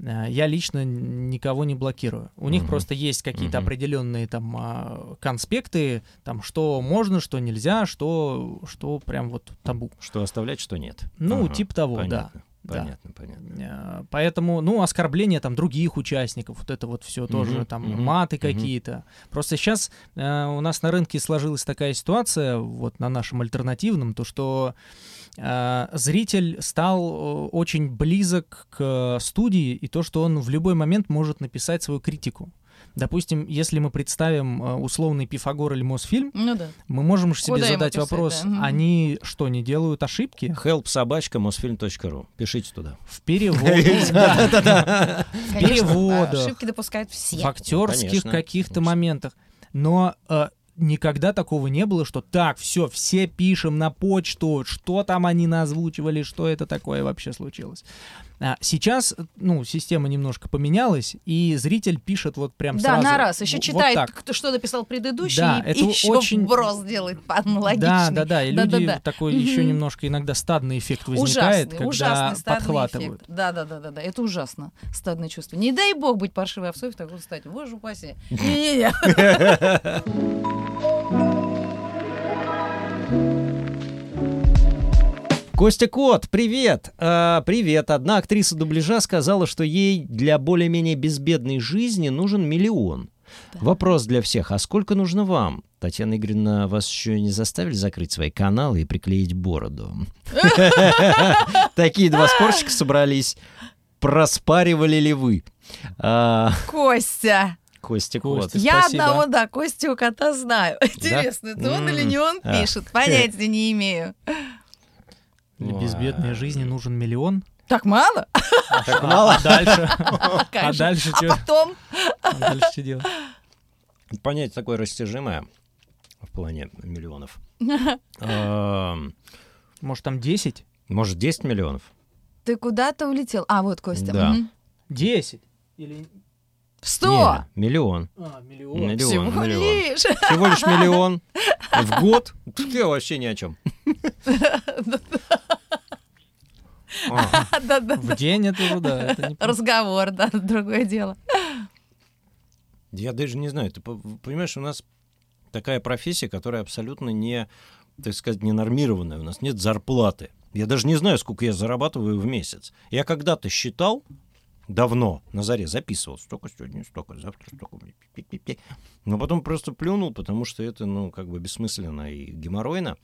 Э, Я лично никого не блокирую. У них Мгм. просто есть какие-то Мгм. определенные там а, конспекты, там что можно, что нельзя, что что прям вот табу. Что оставлять, что нет. Ну, Ага, типа того, понятно, да. Понятно, понятно. Э, Поэтому, ну, оскорбления там других участников, вот это вот все тоже, Мгм, там мгм, маты мгм. какие-то. Просто сейчас э, у нас на рынке сложилась такая ситуация, вот на нашем альтернативном, то что э, зритель стал э, очень близок к студии, и то, что он в любой момент может написать свою критику. Допустим, если мы представим э, условный Пифагор или Мосфильм, Ну да. мы можем же себе Куда задать писать, вопрос, да, они что, не делают ошибки? Help собачка Мосфильм.ру. Пишите туда. В переводе. Конечно, переводах, Ошибки допускают все. в актерских каких-то моментах. Но э, никогда такого не было, что так, все, все пишем на почту, что там они наозвучивали, что это такое вообще случилось. А сейчас, ну, система немножко поменялась, и зритель пишет вот прям Да, сразу. на раз. Еще в- вот читает, так. кто, что написал предыдущий, Да, и, это еще очень- вброс делает аналогичный. Да, да, да, и люди Да-да-да. такой еще немножко иногда стадный эффект возникает, Ужасный, когда ужасный стадный подхватывают. эффект. Да, да, да, да, да. Это ужасно. Стадное чувство. Не дай бог быть паршивой овцой в таком стадии. Боже упаси. Не-не-не. Костя Кот, привет! А, привет. Одна актриса дубляжа сказала, что ей для более-менее безбедной жизни нужен миллион. Да. Вопрос для всех. А сколько нужно вам? Татьяна Игоревна, вас еще не заставили закрыть свои каналы и приклеить бороду? Такие два спорщика собрались. Проспаривали ли вы? А, Костя. Костя Кот. Я Спасибо. одного, да, Костю у кота знаю. Интересно, это он или не он М. пишет? Понятия не имею. Для безбедной жизни нужен миллион. Так мало? Так мало? А дальше? А дальше А что? потом? Дальше что делать? Понятие такое растяжимое в плане миллионов. Может, там 10? Может, 10 миллионов? Ты куда-то улетел. А, вот Костя. Да. Мгм. 10? Или... Сто! Не, миллион. А, миллион. Миллион, Всего миллион. лишь. Всего лишь миллион в год. Тут я вообще ни о чем. В день это уже, да. Разговор, да, другое дело. Я даже не знаю. Ты по- понимаешь, у нас такая профессия, которая абсолютно не, так сказать, не нормированная. У нас нет зарплаты. Я даже не знаю, сколько я зарабатываю в месяц. Я когда-то считал, давно, на заре записывал. Столько сегодня, столько, завтра столько. Но потом просто плюнул, потому что это, ну, как бы бессмысленно и геморройно.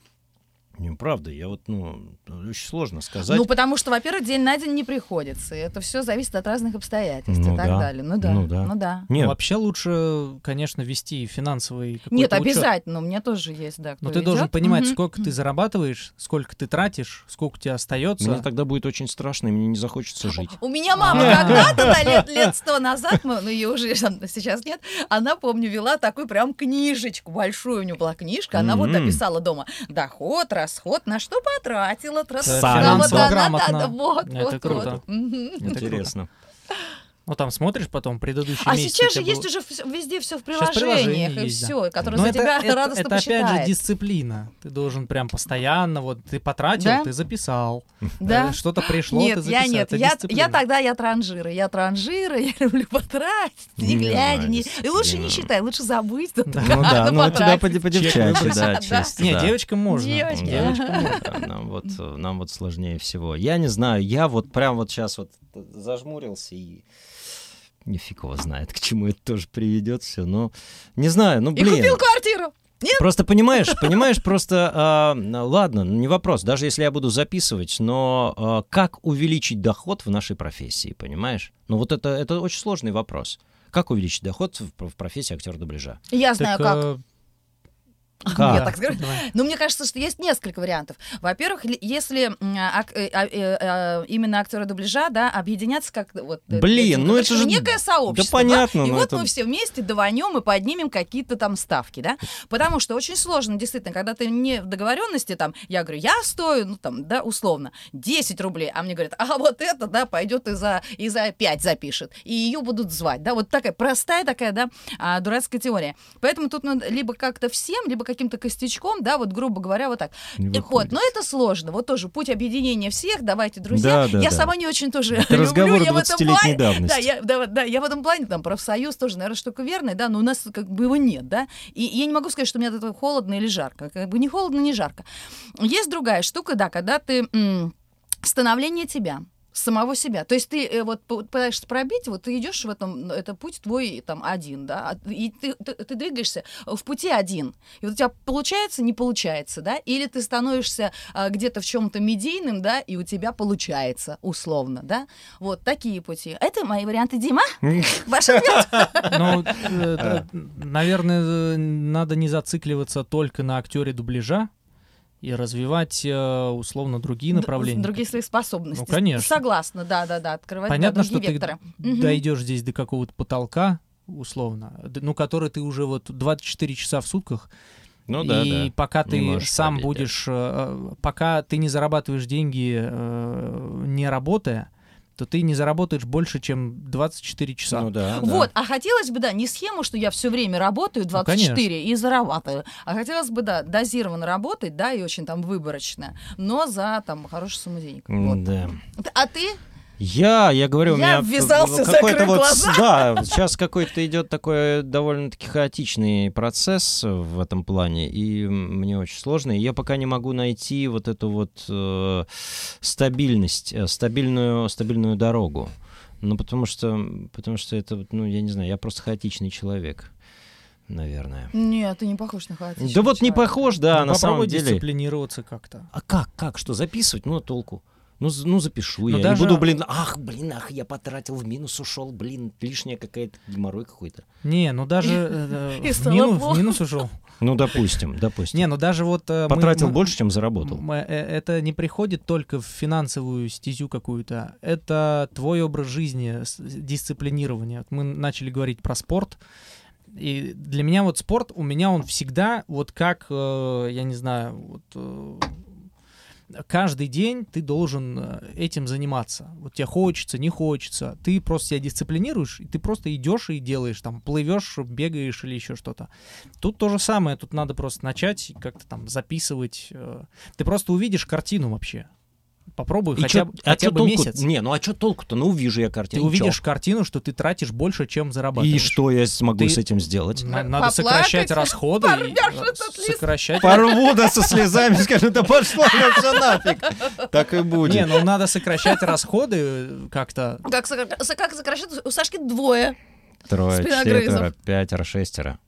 Не, правда, я вот, ну, очень сложно сказать. Ну, потому что, во-первых, день на день не приходится. И это все зависит от разных обстоятельств Ну и так да, далее. Ну да. ну да. Ну да. Нет, Вообще лучше, конечно, вести финансовый какой-то Нет, учет. обязательно. У меня тоже есть, да. кто Но ты должен ведёт. понимать, Мгм. сколько ты зарабатываешь, сколько ты тратишь, сколько у тебя остается. мне тогда будет очень страшно, и мне не захочется жить. У меня мама когда-то, да, лет, лет сто назад, мы- ну ее уже сейчас нет, она, помню, вела такую прям книжечку, большую у нее была книжка, она вот написала дома доход, расход, на что потратила, финансово грамотно. вот, Это вот, круто. вот. Это круто. Ну, там смотришь потом предыдущий А месяц. сейчас же есть был- уже везде все в приложениях и есть, да. все, которое Но за это, тебя это, радостно это опять же посчитает. дисциплина. Ты должен прям постоянно, вот ты потратил, Да? ты записал. Да. Что-то пришло, Нет, ты я записал. нет, Это я, дисциплина. я тогда я транжира, я транжира, я люблю потратить, не глядя, не... и лучше не считай, лучше забыть. Да. Ну да, ну у тебя по, по девчачьи, да, чисто, Не, девочкам можно. Девочки. Девочкам нам вот, нам вот сложнее всего. Я не знаю, я вот прям вот сейчас вот зажмурился и нифиг его знает, к чему это тоже приведет все, но не знаю, ну И блин. купил квартиру. Просто понимаешь, понимаешь, просто, а, ладно, не вопрос, даже если я буду записывать, но а, как увеличить доход в нашей профессии, понимаешь? Ну вот это, это очень сложный вопрос. Как увеличить доход в, в профессии актера дубляжа? Я знаю, Так, как. Как? Я да, так скажу. давай. Но мне кажется, что есть несколько вариантов. Во-первых, ли- если ак- э, а, э, а, именно актеры дубляжа, да, объединяться как вот. э, Блин, ну как это же- некое сообщество. Да понятно, И но вот это- мы все вместе даванем и поднимем какие-то там ставки, да? Потому что очень сложно, действительно, когда ты не в договоренности, там, я говорю, я стою, ну там, да, условно, 10 рублей, а мне говорят, а вот это, да, пойдет и за, и за 5 запишет, и ее будут звать, да, вот такая простая такая, да, а, дурацкая теория. Поэтому тут надо либо как-то всем, либо каким-то костячком, да, вот грубо говоря, вот так. Вот, но это сложно. Вот тоже путь объединения всех, давайте, друзья. Да, да, я да. сама не очень тоже Это люблю, разговор я в этом 20-летней плане- давности. Да, я, да, да, я в этом плане, там, профсоюз тоже, наверное, штука верная, да, но у нас как бы его нет, да. И я не могу сказать, что мне от этого холодно или жарко. Как бы не холодно, не жарко. Есть другая штука, да, когда ты... становление тебя самого себя. То есть ты э, вот пытаешься пробить, вот ты идешь в этом, это путь твой там один, да, а- и ты, ты, ты двигаешься в пути один. И вот у тебя получается, не получается, да, или ты становишься а, где-то в чем-то медийным, да, и у тебя получается, условно, да. Вот такие пути. Это мои варианты, Дима. Ваша Ну, э, наверное, э, надо не зацикливаться только на актере дубляжа и развивать э, условно другие направления. Другие свои способности. Ну, конечно. Согласна, да, да, да, открывать да, Понятно, что другие ты векторы. Мгм. дойдешь здесь до какого-то потолка, условно, ну, который ты уже вот 24 часа в сутках, Ну да, и да. пока ты можешь сам да. будешь, э, э, пока ты не зарабатываешь деньги, не работая, то ты не заработаешь больше, чем 24 часа. Ну да, да. Вот, а хотелось бы, да, не схему, что я все время работаю 24 и зарабатываю, а хотелось бы, да, дозированно работать, да, и очень там выборочно, но за там хорошую сумму денег. Вот. Да. А ты? Я, я говорю, у Я меня ввязался, какой-то вот, глаза. да, сейчас какой-то идет такой довольно-таки хаотичный процесс в этом плане, и мне очень сложно, и я пока не могу найти вот эту вот э, стабильность, э, стабильную, стабильную дорогу. Ну, потому что, потому что это, ну, я не знаю, я просто хаотичный человек, наверное. Нет, ты не похож на хаотичного Да вот не человека. похож, да, Ну, на самом попробуй деле. дисциплинироваться как-то. А как, как, что, записывать? Ну, а толку? Ну, ну запишу Ну, я. даже- Не буду, блин, ах, блин, ах, я потратил, в минус ушел, блин, лишняя какая-то геморрой какой-то. Не, ну даже э, И в, минус ушел. Ну, допустим, допустим. Не, ну даже вот... э, Потратил больше, чем заработал. э, Это не приходит только в финансовую стезю какую-то. Это твой образ жизни, дисциплинирование. Мы начали говорить про спорт. И для меня вот спорт, у меня он всегда вот как, э, я не знаю, вот э, каждый день ты должен э, этим заниматься. Вот тебе хочется, не хочется. Ты просто себя дисциплинируешь, и ты просто идешь и делаешь, там, плывешь, бегаешь или еще что-то. Тут то же самое, тут надо просто начать как-то там записывать. э, Ты просто увидишь картину вообще. Попробуй И хотя, чё- бы- а хотя чё бы толку? месяц. Не, ну а что толку-то? Ну увижу я Ты картину. увидишь картину, что ты тратишь больше, чем И зарабатываешь. что я смогу Ты- с этим сделать? На- Надо поплакать, сокращать расходы. и. Сокращать. Порву, да, со слезами, скажу, да пошло оно все нафиг. Так и Не, будет. ну надо сокращать расходы э, как-то. Как, как сокращать? У Сашки двое Трое, четверо, пятеро, шестеро.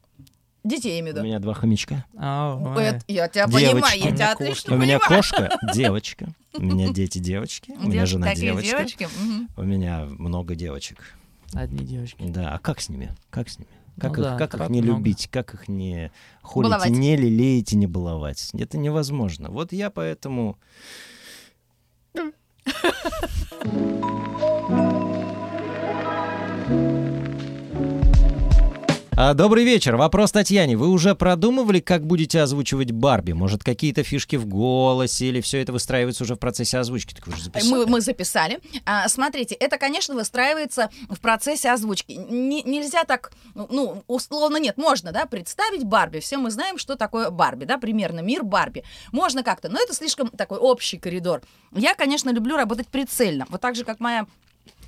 Детей, я имею в У виду. меня два хомячка. А, ой. Это- я тебя Девочки. понимаю, я У меня тебя кошка. отлично У меня кошка, девочка. У меня дети девочки. У меня жена девочка. У меня много девочек. Одни девочки. Да, а как с ними? Как с ними? Как, Ну их, да, как их не много. любить, как их не холить, Баловать. не лелеять и не баловать? Это невозможно. Вот я поэтому... А, Добрый вечер. Вопрос Татьяне. Вы уже продумывали, как будете озвучивать Барби? Может, какие-то фишки в голосе или все это выстраивается уже в процессе озвучки? Так вы же записали. Мы, мы записали. А, смотрите, это, конечно, выстраивается в процессе озвучки. Не- нельзя так, ну, условно нет, можно, да, представить Барби. Все мы знаем, что такое Барби, да, примерно мир Барби. Можно как-то, но это слишком такой общий коридор. Я, конечно, люблю работать прицельно. Вот так же, как моя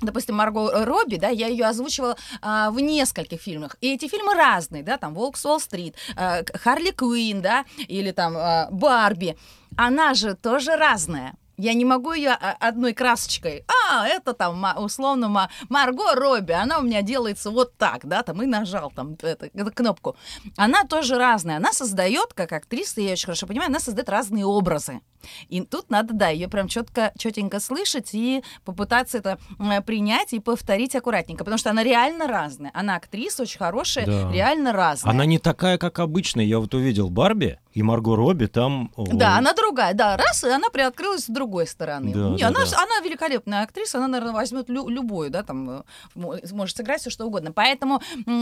Допустим, Марго Робби, да, я ее озвучивала а, в нескольких фильмах. И эти фильмы разные, да, там «Волк с Уолл-стрит», а, Харли Куин, да, или там а, Барби. Она же тоже разная. Я не могу ее одной красочкой. А, это там условно ма- Марго Робби, она у меня делается вот так, да, там и нажал там это- эту кнопку. Она тоже разная. Она создает, как актриса, я очень хорошо понимаю, она создает разные образы. И тут надо, да, ее прям четко, четенько слышать и попытаться это э, принять и повторить аккуратненько, потому что она реально разная. Она актриса очень хорошая, Да. реально разная. Она не такая, как обычно. Я вот увидел Барби и Марго Робби там... Да, она другая, да, раз, и она приоткрылась с другой стороны. Да, Не, да, она, да. она великолепная актриса, она, наверное, возьмет лю- любую, да, там, э, мо- может сыграть все что угодно. Поэтому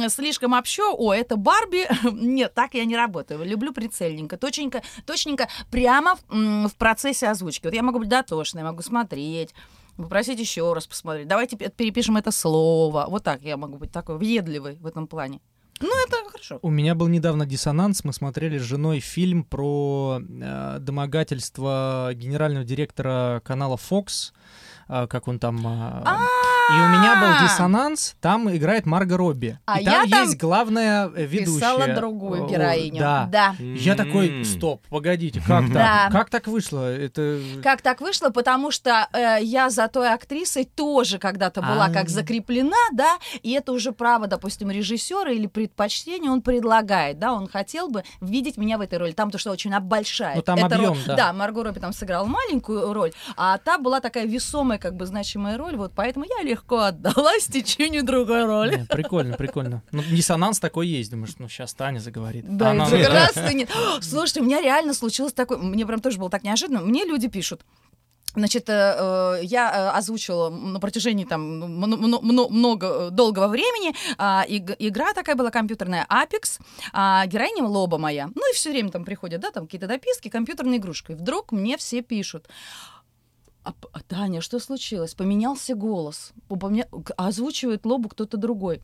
слишком общо, о, это Барби, нет, так я не работаю. Люблю прицельненько, точненько, точненько, прямо м, в процессе озвучки. Вот я могу быть дотошной, могу смотреть, попросить еще раз посмотреть. Давайте пе- перепишем это слово. Вот так я могу быть такой въедливой в этом плане. Ну, это хорошо. У меня был недавно диссонанс. Мы смотрели с женой фильм про э, домогательство генерального директора канала Fox. э, как он там... э, и у меня был диссонанс. Там играет Марго Робби. А и там я там есть главная ведущая. Писала другую О, героиню. Да. да. Я такой, стоп, погодите, как так? Как так вышло? Это... Как так вышло? Потому что э, я за той актрисой тоже когда-то была А. как закреплена, да, и это уже право, допустим, режиссера или предпочтение он предлагает, да, он хотел бы видеть меня в этой роли. Там то, что очень большая. Ну, там эта объем, роль- да. Да, Марго Робби там сыграла маленькую роль, а та была такая весомая, как бы значимая роль, вот поэтому я легко отдалась течению другой роли. Не, прикольно, прикольно. Ну, диссонанс такой есть. Думаешь, ну сейчас Таня заговорит. Да, Она- прекрасно. нет. Слушайте, у меня реально случилось такое, мне прям тоже было так неожиданно. Мне люди пишут, Значит, э, э, я э, озвучила на протяжении там ну, мно- мно- мно- много долгого времени. а, иг- Игра такая была компьютерная Apex, а, героиня Лоба моя. Ну и все время там приходят, да, там какие-то дописки, компьютерной игрушкой. Вдруг мне все пишут. А, Таня, что случилось? Поменялся голос. Поменя- Озвучивает Лобу кто-то другой.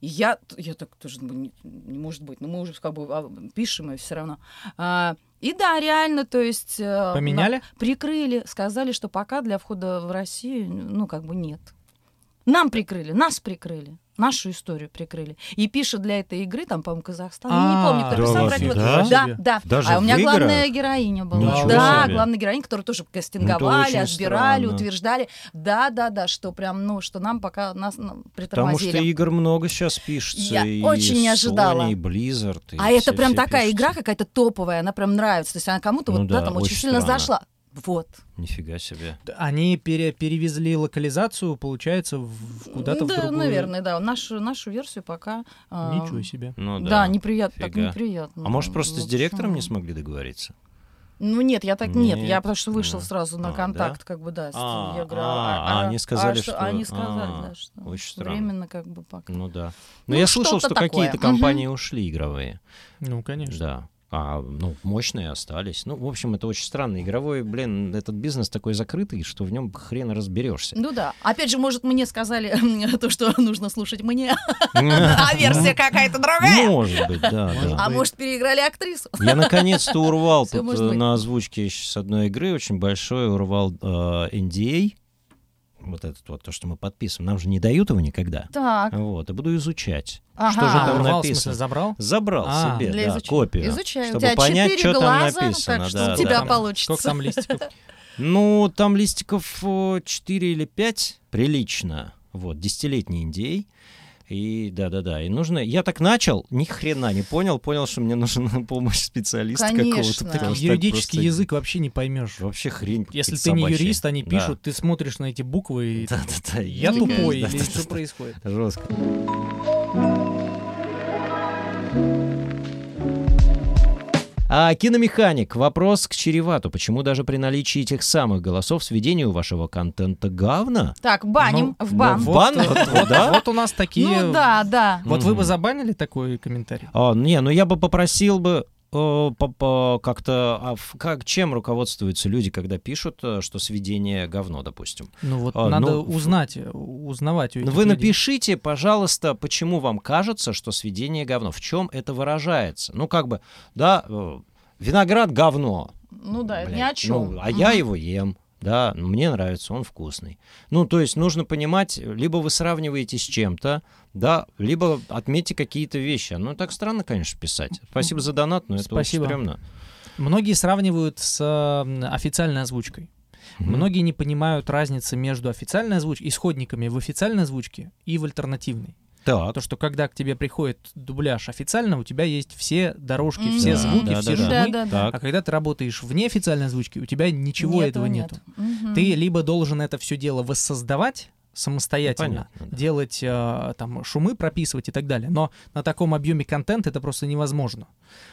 И я, я так тоже думаю, не, не может быть, но мы уже как бы а, пишем и все равно. А, и да, реально, то есть... э, Поменяли? на- прикрыли, сказали, что пока для входа в Россию, ну, как бы нет. Нам прикрыли, нас прикрыли, нашу историю прикрыли. И пишет для этой игры, там, по-моему, Казахстан, я не помню, кто про него. да? Да, себе. да. Даже а у меня главная героиня была. Ничего да, себе. главная героиня, которую тоже Ну, кастинговали, отбирали, странно. утверждали. Да, да, да, что прям, ну, что нам пока нас ну, Потому притормозили. что игр много сейчас пишется. Я и очень не ожидала. Sony, и Blizzard. и А все- это прям все такая игра какая-то топовая, она прям нравится. То есть она кому-то Ну вот, да, да, там очень очень сильно зашла. Вот. Нифига себе. Они пере- перевезли локализацию, получается, в- куда-то да, в другую... наверное, да. Нашу, нашу версию пока... а, Ничего себе. Ну да. да. неприятно, так фига. неприятно. А может, просто В с директором не смогли договориться? Ну нет, я так нет, Нет, я потому что вышел да. сразу на А, контакт, да? как бы, да. с- А, я говорю, а, а они сказали, что... что- Они сказали, а, да, что очень странно. временно как бы пока. Ну да. Но Ну, я слышал, что-то что какие-то компании ушли игровые. Ну, конечно. Да. А, ну, мощные остались. Ну, в общем, это очень странно. Игровой, блин, этот бизнес такой закрытый, что в нем хрен разберешься. Ну да. Опять же, может, мне сказали то, что нужно слушать мне, а версия какая-то другая. Может быть, да. А может, переиграли актрису. Я наконец-то урвал э, на озвучке с одной игры очень большой, урвал э, NDA. Вот этот вот, то, что мы подписываем. Нам же не дают его никогда. Так. Вот, и буду изучать. Ага. Что же там Урвал, в написано? смысле, забрал? Забрал А, себе, Для да, изучения. копию. Изучаю. У Чтобы тебя понять, что там глаза, написано. так что да, у тебя да. Там- получится. Сколько там листиков? Ну, там листиков 4 или 5, прилично. Вот, десятилетний индей. И да-да-да, и нужно... Я так начал, ни хрена не понял, понял, что мне нужна помощь специалиста какого-то. так Юридический просто язык вообще не поймешь. Вообще хрень. Если ты не собачьи. юрист, они Да. пишут, ты смотришь на эти буквы и Да-да-да. я тупой Да, или да, что да. происходит? Жестко. А киномеханик. Вопрос к Черевату. Почему даже при наличии этих самых голосов сведению вашего контента говно? Так, баним Ну, в бан. В Вот, бан? Вот, вот, да? вот у нас такие... Ну да, да. Вот вы бы забанили такой комментарий? А, не, ну я бы попросил бы как-то, а как, чем руководствуются люди, когда пишут, э, что сведение говно, допустим? Ну вот А, надо ну, узнать, э, узнавать у Ну, этих Вы людей. напишите, пожалуйста, почему вам кажется, что сведение говно, в чем это выражается. Ну, как бы, да, э, виноград говно. Ну да, Блядь, ни о чем. ну, а я его ем. Да, мне нравится, он вкусный. Ну, то есть нужно понимать, либо вы сравниваете с чем-то, да, либо отметьте какие-то вещи. Ну, так странно, конечно, писать. Спасибо за донат, но это Спасибо. очень стрёмно. Многие сравнивают с официальной озвучкой. Мгм. Многие не понимают разницы между официальной озвучкой, исходниками в официальной озвучке и в альтернативной. Так. То, что когда к тебе приходит дубляж официально, у тебя есть все дорожки, М. все Да, звуки, да, все да, да. шумы. Да, да, да. А когда ты работаешь вне официальной озвучки, у тебя ничего этого нет. нету. Мгм. Ты либо должен это все дело воссоздавать самостоятельно, Понятно, да. делать э, там шумы, прописывать и так далее. Но на таком объеме контента это просто невозможно.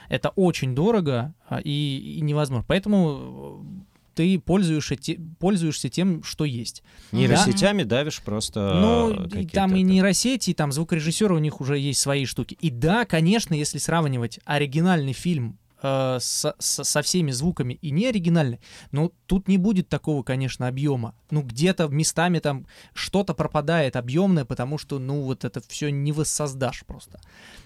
Это очень дорого а, и, и невозможно. Поэтому э, ты пользуешься, те- пользуешься тем, что есть. Нейросетями давишь просто Ну, там и нейросети, и там звукорежиссеры, у них уже есть свои штуки. И да, конечно, если сравнивать оригинальный фильм э, со, со- всеми звуками и неоригинальный, ну, тут не будет такого, конечно, объема. Ну, где-то местами там что-то пропадает объемное, потому что, ну, вот это все не воссоздашь просто.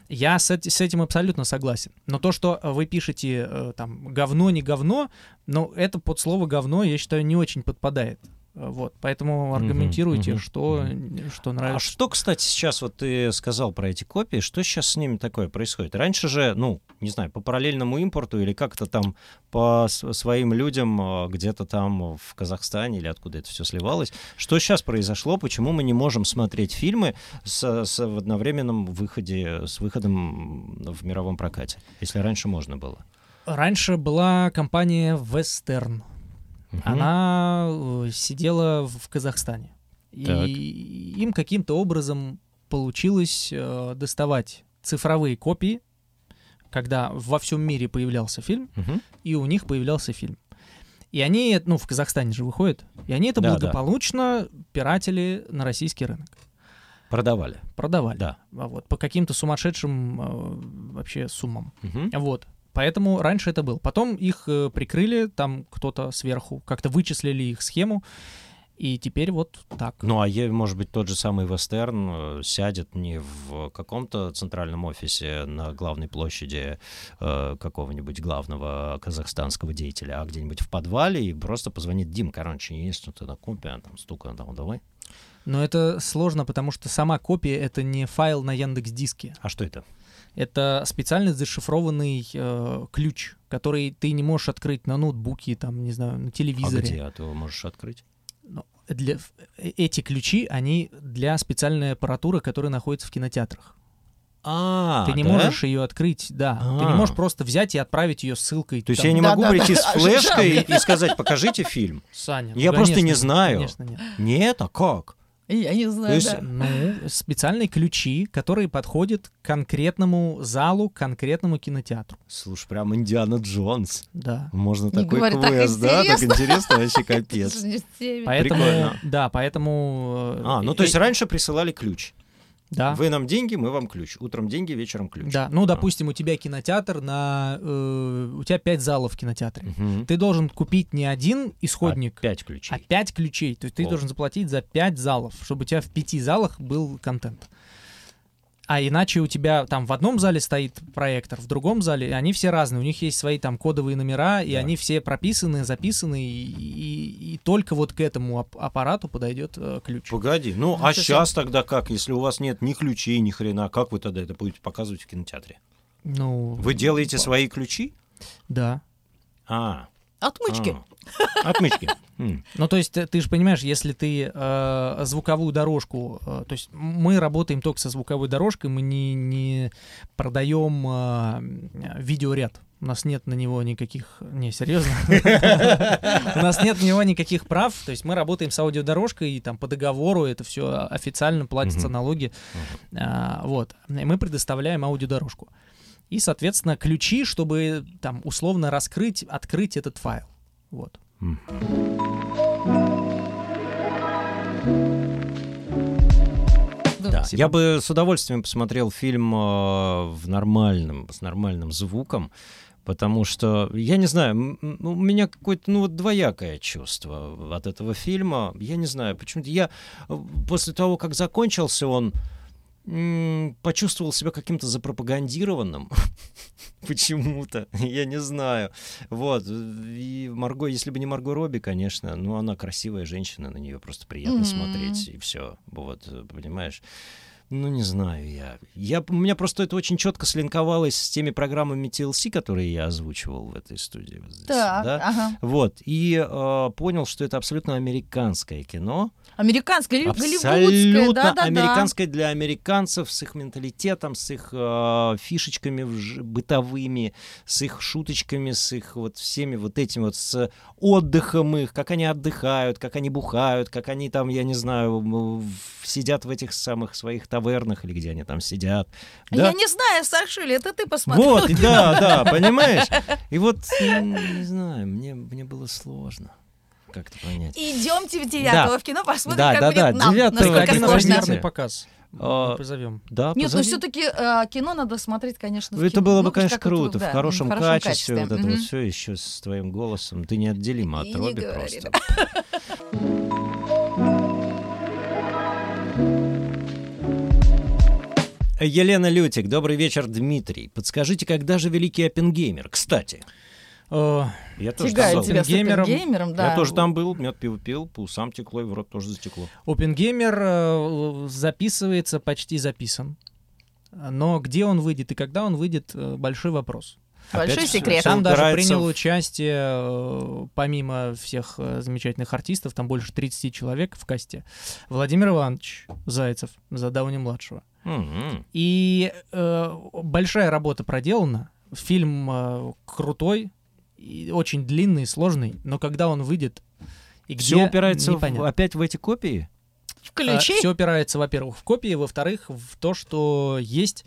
Я с, с этим абсолютно согласен. Но то, что вы пишете э, там говно, не говно, ну, это под слово говно, я считаю, не очень подпадает. Вот, поэтому аргументируйте, мгм, что, что А нравится. что, кстати, сейчас вот ты сказал про эти копии, что сейчас с ними такое происходит? Раньше же, ну, не знаю, по параллельному импорту или как-то там по своим людям э, где-то там в Казахстане или откуда это все сливалось, что сейчас произошло? Почему мы не можем смотреть фильмы с, с- в одновременном выходе, с выходом в мировом прокате, если раньше можно было? Раньше была компания Western. Мгм. Она э, сидела в Казахстане. Так. И им каким-то образом получилось э, доставать цифровые копии, когда во всем мире появлялся фильм, Мгм. и у них появлялся фильм. И они, ну, в Казахстане же выходит, и они это Да, да. благополучно пиратели на российский рынок. Продавали. Продавали. Да. А Вот, по каким-то сумасшедшим э, вообще суммам. Мгм. Вот. Поэтому раньше это был. Потом их э, прикрыли, там кто-то сверху, как-то вычислили их схему, и теперь вот так. Ну, а е- может быть, тот же самый Вестерн э, сядет не в каком-то центральном офисе на главной площади э, какого-нибудь главного казахстанского деятеля, а где-нибудь в подвале и просто позвонит Дим, короче, есть что-то на копия, там, стука, там, давай. Но это сложно, потому что сама копия — это не файл на Яндекс Диске. А что это? Это специально зашифрованный э, ключ, который ты не можешь открыть на ноутбуке, там, не знаю, на А телевизоре. где? А ты его можешь открыть? Ну, для, э, эти ключи, они для специальной аппаратуры, которая находится в кинотеатрах. А, ты не да? можешь ее открыть, да. Ты не А. можешь просто взять и отправить ее ссылкой. То есть там. я не могу да, прийти да. с флешкой и сказать, покажите фильм. Саня, Я ну, просто конечно не знаю. Конечно, нет. Нет, а как? Я не знаю, есть- да. Ну, специальные ключи, которые подходят к конкретному залу, к конкретному кинотеатру. Слушай, прям Индиана Джонс. Да. Можно Не такой говори, так квест, да? Так интересно. вообще капец. Поэтому, да, поэтому... э, А, ну то есть э, раньше присылали ключ. Да. Вы нам деньги, мы вам ключ. Утром деньги, вечером ключ. Да, ну, допустим, у тебя кинотеатр на... э, у тебя пять залов в кинотеатре. Мгм. Ты должен купить не один исходник, А, Пять ключей. а пять ключей. То есть ты О. должен заплатить за пять залов, чтобы у тебя в пяти залах был контент. А иначе у тебя там в одном зале стоит проектор, в другом зале, они все разные. У них есть свои там кодовые номера, и Да. они все прописаны, записаны, и, и- и только вот к этому ап- аппарату подойдет э, ключ. Погоди, ну Ну, а это сейчас тогда как, если у вас нет ни ключей, ни хрена, как вы тогда это будете показывать в кинотеатре? Ну, Вы делаете свои ключи? да. А, Отмычки. а. Отмычки. Ну, то есть, э, ты же понимаешь, если ты э, звуковую дорожку, э, то есть мы работаем только со звуковой дорожкой, мы не, не продаем э, видеоряд. У нас нет на него никаких... Не, серьезно? У нас нет на него никаких прав. То есть мы работаем с аудиодорожкой, и там по договору это все официально платятся Мгм. налоги. А, Вот. Мы предоставляем аудиодорожку. И, соответственно, ключи, чтобы там условно раскрыть, открыть этот файл. Вот. Да, Спасибо. я бы с удовольствием посмотрел фильм э, в нормальном, с нормальным звуком, потому что, я не знаю, у меня какое-то, ну, вот двоякое чувство от этого фильма. Я не знаю, почему-то я э, после того, как закончился он, почувствовал себя каким-то запропагандированным. Почему-то, я не знаю. Вот. И Марго, если бы не Марго Робби, конечно, ну, она красивая женщина, на нее просто приятно смотреть, и все. Вот, понимаешь? Ну, не знаю я. я. У меня просто это очень четко слинковалось с теми программами TLC, которые я озвучивал в этой студии. вот здесь, Так, да? ага. Вот, и э, понял, что это абсолютно американское кино. Американское, голли- голливудское, Абсолютно да-да-да. американское для американцев с их менталитетом, с их э, фишечками вж- бытовыми, с их шуточками, с их вот всеми вот этим вот с отдыхом их, как они отдыхают, как они бухают, как они там, я не знаю, сидят в этих самых своих тавернах или где они там сидят. Да? Я не знаю, Сашуля, это ты посмотрел. Вот, и да, да, понимаешь? И вот, ну, не знаю, мне, мне было сложно как-то понять. Идемте в девятого Да. в кино, посмотрим, Да, как да, будет да, нам. девятого Насколько кино сложно. показ. А, Мы позовем. Да, Нет, ну позови. все-таки кино надо смотреть, конечно, в Это кино. было Ну, бы, конечно, как вот, круто, да, в хорошем, хорошем качестве, вот это Мгм. вот все еще с твоим голосом. Ты неотделима от И не Робби говори, просто. Елена Лютик, добрый вечер, Дмитрий. Подскажите, когда же великий Оппенгеймер? Кстати, Э, я тоже был. тебя с Оппенгеймером. Оппенгеймером, да. Я тоже там был, мед пиво пил, по усам текло, и в рот тоже затекло. OpenGamer э, записывается, почти записан. Но где он выйдет и когда он выйдет, э, большой вопрос. Большой Опять секрет. Там даже упирается принял в- участие, э, помимо всех э, замечательных артистов, там больше 30 человек в касте, Владимир Иванович Зайцев за Дауни-младшего. М-м. И э, большая работа проделана. Фильм э, крутой, и очень длинный, сложный, но когда он выйдет и где, Все упирается в- опять в эти копии? Включи. Все опирается, во-первых, в копии, во-вторых, в то, что есть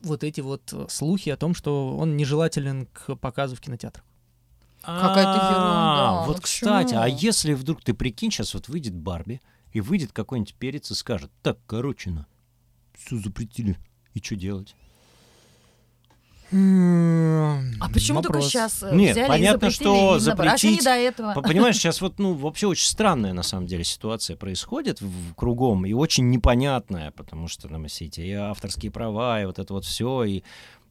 вот эти вот э, слухи о том, что он нежелателен к показу в кинотеатрах. Какая-то ерунда, А, Вот, кстати, а если вдруг ты прикинь, сейчас вот выйдет Барби, и выйдет какой-нибудь перец и скажет, так, короче, на, все запретили, и что делать? А почему только Вопрос. сейчас Нет, взяли понятно, и запретили что именно? А запретить- до этого? По- Понимаешь, сейчас вот, ну, вообще очень странная, на самом деле, ситуация происходит в- кругом, и очень непонятная, потому что там все эти и авторские права, и вот это вот все, и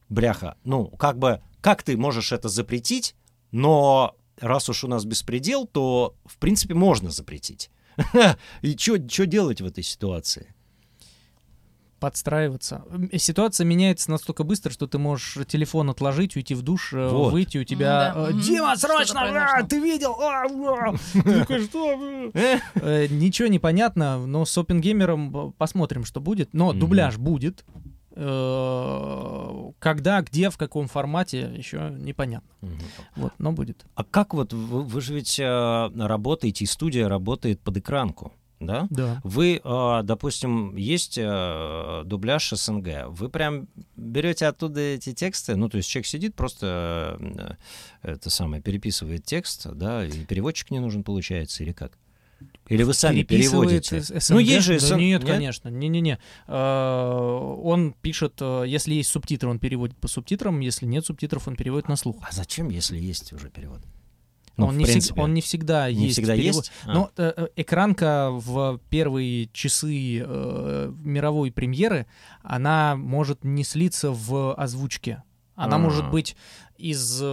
бляха, ну, как бы, как ты можешь это запретить, но раз уж у нас беспредел, то, в принципе, можно запретить. И что делать в этой ситуации? Подстраиваться. Ситуация меняется настолько быстро, что ты можешь телефон отложить, уйти в душ, э, Вот. выйти, у тебя... Да, э, Дима, срочно! а, произошло». Ты видел? А, а». Ты такой, «Что, э?» Ничего не понятно, но с опенгеймером посмотрим, что будет. Но дубляж будет. Когда, где, в каком формате, еще непонятно. Вот, но будет. А как вот, вы, вы же ведь работаете, и студия работает под экранку, да? Да. Вы, э, допустим, есть э, дубляж СНГ, вы прям берете оттуда эти тексты, ну, то есть человек сидит, просто э, это самое, переписывает текст, да, и переводчик не нужен, получается, или как? Или вы сами переводите? Ну, СНГ. есть же Да СН Нет, нет? конечно. Не-не-не. Он пишет, если есть субтитры, он переводит по субтитрам, если нет субтитров, он переводит на слух. А зачем, если есть уже перевод? Ну, он, не всег- принципе. он не всегда Не есть. всегда перевод. есть? А. Но э, э, экранка в первые часы э, мировой премьеры, она может не слиться в озвучке. Она А. может быть из, э,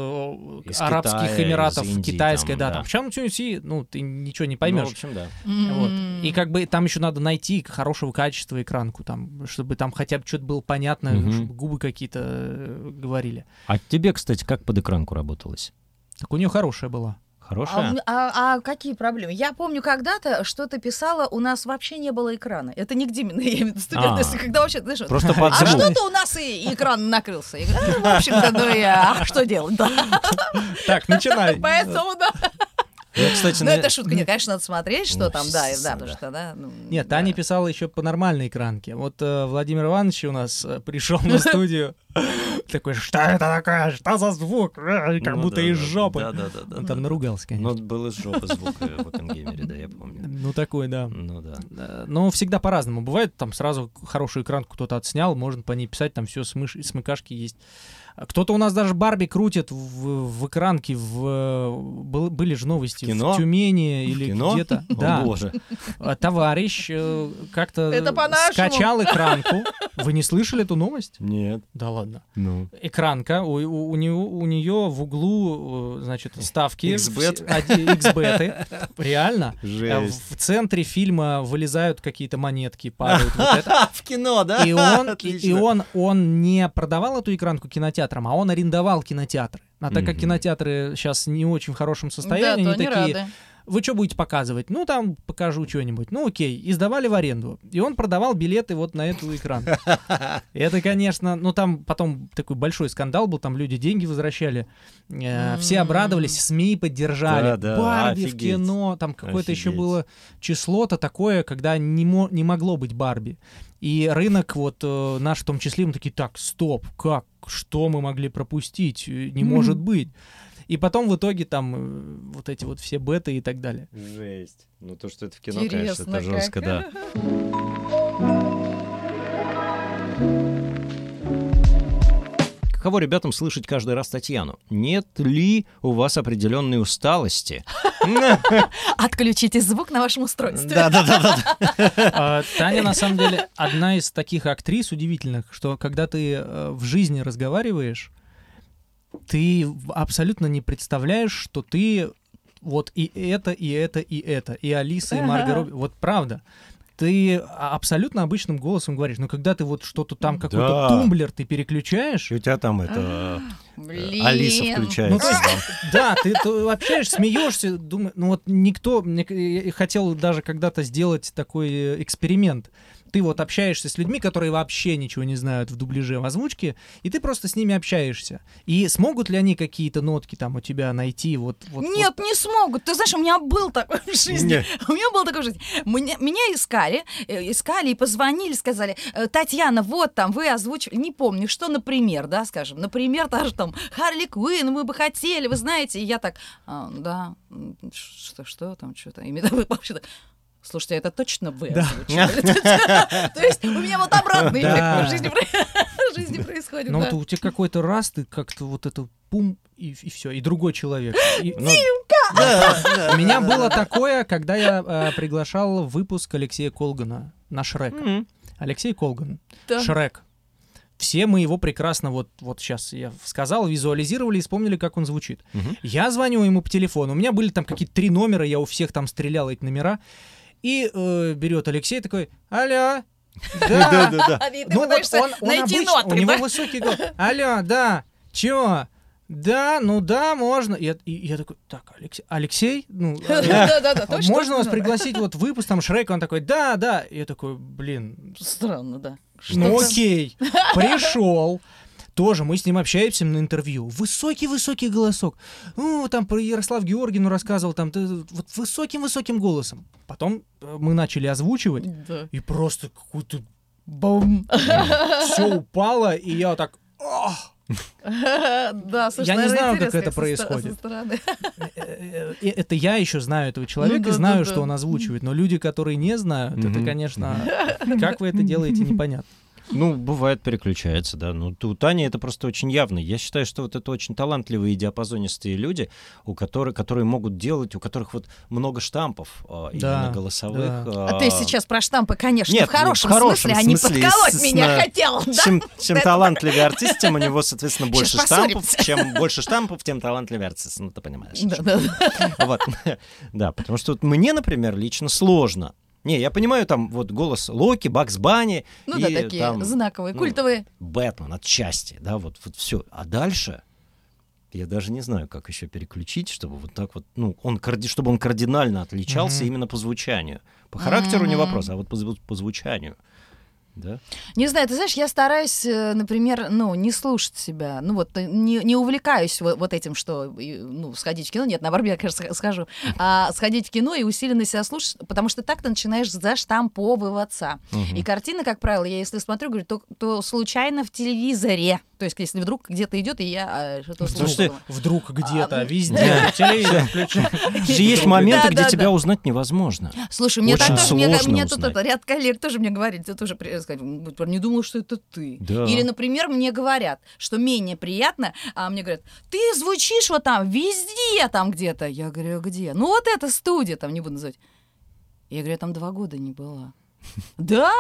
Из Арабских Китая, Эмиратов, из Индии, китайской, там, да, да. там. Причем все, ну, ты ничего не Ну, поймешь. в общем, да. Вот. И как бы там еще надо найти хорошего качества экранку, там, чтобы там хотя бы что-то было понятно, Мгм. чтобы губы какие-то э, говорили. А тебе, кстати, как под экранку работалось? Так у нее хорошая была. А, Хорошая? у- а- а какие проблемы? Я помню, когда-то что-то писала, у нас вообще не было экрана. Это не где именно, я имею в виду студенты, А. когда вообще, знаешь, вот, Просто под а что-то у нас и и экран накрылся. Я говорю, «Ну, в общем-то, ну и а что делать, да. Так, начинай. Поэтому, да. Я, кстати, Ну, на- это шутка. Нет, конечно, надо смотреть, что Ну, там, да, и- да, потому что, да. ну, Нет, да. Таня писала еще по нормальной экранке. Вот э, Владимир Иванович у нас э, пришел на студию, такой, что это такое, что за звук, Э, как Ну будто да, из жопы. Да, да, да. да, Он да. там наругался, Ну, конечно. был из жопы звук э, в Оппенгеймере, да, я помню. Ну, такой, да. Ну да. Но всегда по-разному. Бывает, там сразу хорошую экранку кто-то отснял, можно по ней писать, там все смыкашки есть. Кто-то у нас даже Барби крутит в, в экранке, в, был- были же новости В кино? Тюмени или кино? где-то. О, Да. боже. А Товарищ э, как-то скачал экранку. Вы не слышали эту новость? Нет. Да ладно. Ну. Экранка, у, у, у, него, у нее в углу, э, значит, ставки. XBet. XBet. Реально. Жесть. В центре фильма вылезают какие-то монетки, падают. Вот это. В кино, да? И он, и, он, он не продавал эту экранку кинотеатрам, а он арендовал кинотеатры. А так как кинотеатры сейчас не очень в хорошем Да, состоянии, то они такие, рады. вы что будете показывать? Ну, там покажу что-нибудь. Ну, окей. И сдавали в аренду. И он продавал билеты вот на эту экран. И Это, конечно, ну, там потом такой большой скандал был, там люди деньги возвращали. Э, Все обрадовались, СМИ поддержали. Да, да, Барби в кино, там какое-то еще было число-то такое, когда не могло быть Барби. И рынок, вот э, наш в том числе, мы такие, так, стоп, как, что мы могли пропустить? Э, Не может быть. И потом в итоге там э, вот эти вот все беты и так далее. Жесть. Ну, то, что это в кино, конечно, Интересно это жестко, как. да. Каково ребятам слышать каждый раз Татьяну? Нет ли у вас определенной усталости? Отключите звук на вашем устройстве. Да-да-да. А, Таня, на самом деле, одна из таких актрис удивительных, что когда ты э, в жизни разговариваешь, ты абсолютно не представляешь, что ты вот и это, и это, и это, и Алиса, и Марго Робби. Вот правда. Ты а- абсолютно обычным голосом говоришь, но когда ты вот что-то там, какой-то Да. тумблер ты переключаешь, И у тебя там это... Блин. Алиса Ну, включается. то есть, да. да, ты, ты общаешься, смеешься, думаешь, ну вот никто, я хотел даже когда-то сделать такой э, эксперимент. Ты вот общаешься с людьми, которые вообще ничего не знают в дубляже, в озвучке, и ты просто с ними общаешься. И смогут ли они какие-то нотки там у тебя найти? Вот, вот, Нет, не смогут. Ты знаешь, у меня был такой в жизни. У меня был такой в жизни. Меня, меня искали, э, искали и позвонили, сказали, «Э, Татьяна, вот там, вы озвучивали, не помню, что, например, да, скажем, например, даже там Харли Квинн, мы бы хотели, вы знаете, и я так, «А, да, что, что там, что-то, и вообще так, Слушайте, это точно вы Да. То есть у меня вот обратный эффект в жизни происходит. Ну вот у тебя какой-то раз, ты как-то вот это пум, и, все, и другой человек. И- Ну, да, да, У меня было такое, когда я э, приглашал выпуск Алексея Колгана на Шрек. Алексей Колган. Да. Шрек. Все мы его прекрасно, вот, вот сейчас я сказал, визуализировали и вспомнили, как он звучит. Мгм. Я звоню ему по телефону, у меня были там какие-то три номера, я у всех там стрелял эти номера. И э, берет Алексей такой, алло, да, Да-да-да. А, и ты ну вот пытаешься он, он найти обычно, ноты, у него да? высокий голос. Алло, да, чё? Да, ну да, можно. Я, и я такой, так, Алексей, Алексей, ну, а точно. можно вас пригласить вот в выпуск там Шрека? Он такой, да, да. Я такой, блин, Странно, да. ну окей, пришел. Тоже мы с ним общаемся на интервью. Высокий-высокий голосок. Ну, там про Ярослав Георгину рассказывал, там ты- вот высоким-высоким голосом. Потом э, мы начали озвучивать, Да. и просто какой-то Бум. все упало, и я вот так... «Ах!» Да, слушай, Я не знаю, как это происходит. Э, э, Это я еще знаю этого человека, Ну и знаю, что он озвучивает. Но люди, которые не знают, это, конечно, как вы это делаете, непонятно. Ну, бывает, переключается, да. Ну, у Тани это просто очень явно. Я считаю, что вот это очень талантливые диапазонистые люди, у которых, которые могут делать, у которых вот много штампов а, Да, именно голосовых. да. А ты сейчас про штампы, конечно, Нет, в хорошем, в хорошем смысле, а не смысле, подколоть естественно, меня хотел, да? Чем, талантливее артист, тем у него, соответственно, больше Сейчас штампов. Чем больше штампов, тем талантливее артист. Ну, ты понимаешь. Да, да, да. Вот. Да, потому что вот мне, например, лично сложно. Не, я понимаю, там вот голос Локи, Бакс Банни Ну и да, такие там знаковые, ну, культовые. Бэтмен отчасти, да, вот, вот все. А дальше я даже не знаю, как еще переключить, чтобы вот так вот, ну, он, чтобы он кардинально отличался Мгм. именно по звучанию. По характеру не Мгм. вопрос, а вот по, по звучанию. Да? Не знаю, ты знаешь, я стараюсь, э, например, ну, не слушать себя, ну, вот, э, не, не увлекаюсь вот, вот этим, что, ну, сходить в кино, нет, наоборот, я, конечно, скажу, а сходить в кино и усиленно себя слушать, потому что так ты начинаешь заштамповываться. Мгм. И картины, как правило, я если смотрю, говорю, то, то случайно в телевизоре, то есть если вдруг где-то идет, и я а, что-то Потому слушаю. что Вдруг где-то, А, везде, телевизор включай. Же есть моменты, где тебя узнать невозможно. Слушай, мне так тоже, мне, тут ряд коллег тоже мне говорили, ты тоже сказать, «Ну, не думал, что это ты. Да. Или, например, мне говорят, что менее приятно, а мне говорят, ты звучишь вот там, везде там где-то. Я говорю, где? Ну вот эта студия, там не буду называть. Я говорю, я там два года не была. Да?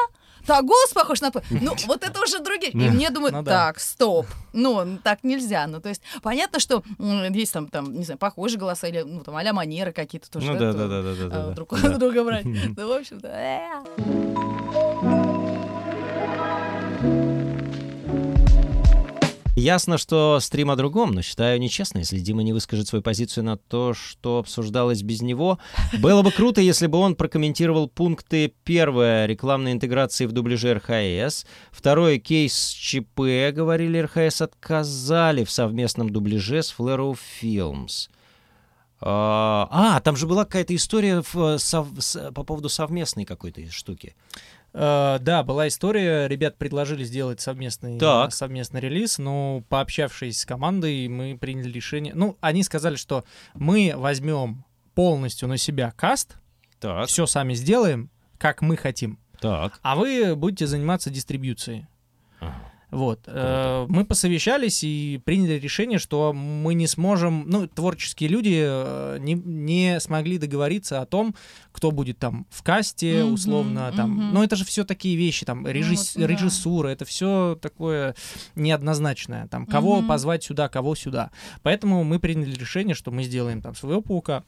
Так, голос похож на твой. Ну, вот это уже другие. И мне думают, Ну да. так, стоп. Ну, так нельзя. Ну, то есть, понятно, что есть там, там, не знаю, похожие голоса или, ну, там, а манеры какие-то тоже. Ну да, да, да, да, да, а, друг друга брать. Ну, в общем-то, Ясно, что стрим о другом, но считаю нечестно, если Дима не выскажет свою позицию на то, что обсуждалось без него. Было бы круто, если бы он прокомментировал пункты. Первое — рекламной интеграции в дубляже РХС. Второе — кейс ЧП. Говорили, РХС отказали в совместном дубляже с Flarrow Films. А, а, там же была какая-то история в, сов- с- по поводу совместной какой-то штуки. Э, Да, была история, ребят предложили сделать совместный, Так. совместный релиз, но пообщавшись с командой, мы приняли решение. Ну, они сказали, что мы возьмем полностью на себя каст, Так, все сами сделаем, как мы хотим, так. а вы будете заниматься дистрибьюцией. Ага. Вот. Э, Мы посовещались и приняли решение, что мы не сможем, ну, творческие люди э, не, не смогли договориться о том, кто будет там в касте, Мгм, условно, там. мгм. Но это же все такие вещи, там, режисс- вот да. режиссура, это все такое неоднозначное. Там, кого Мгм. позвать сюда, кого сюда. Поэтому мы приняли решение, что мы сделаем там своего паука,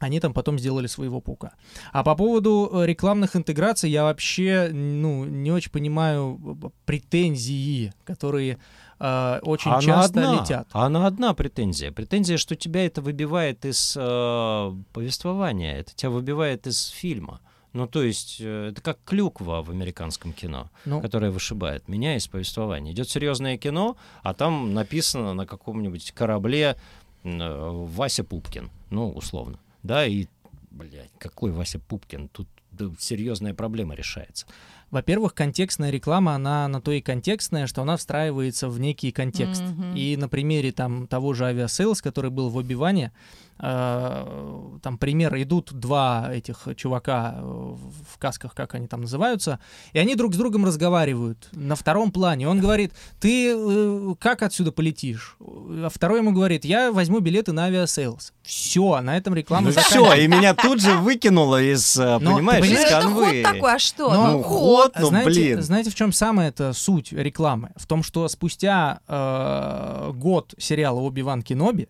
они там потом сделали своего паука. А по поводу э, рекламных интеграций я вообще ну, не очень понимаю б- претензии, которые э, очень Она часто одна, летят. Она одна претензия. Претензия, что тебя это выбивает из э, повествования, это тебя выбивает из фильма. Ну, то есть, э, это как клюква в американском кино, Ну, которая вышибает меня из повествования. Идет серьезное кино, а там написано на каком-нибудь корабле э, Вася Пупкин, ну, условно. Да, и, блядь, какой Вася Пупкин? Тут да, серьезная проблема решается. во-первых, контекстная реклама, она на то и контекстная, что она встраивается в некий контекст. Мгм. И на примере там того же авиасейлс, который был в Оби-Ване, там пример, идут два этих чувака э, в касках, как они там называются, и они друг с другом разговаривают на втором плане. Он говорит, ты э, как отсюда полетишь? А второй ему говорит, я возьму билеты на авиасейлс. Все, на этом реклама Ну все, и меня тут же выкинуло из, э, Но, понимаешь, ты из Ну, это ход такой, а что? Но- Ну, ход, ну, знаете, блин. знаете, в чем самая это суть рекламы? В том, что спустя э, год сериала Оби-Ван Кеноби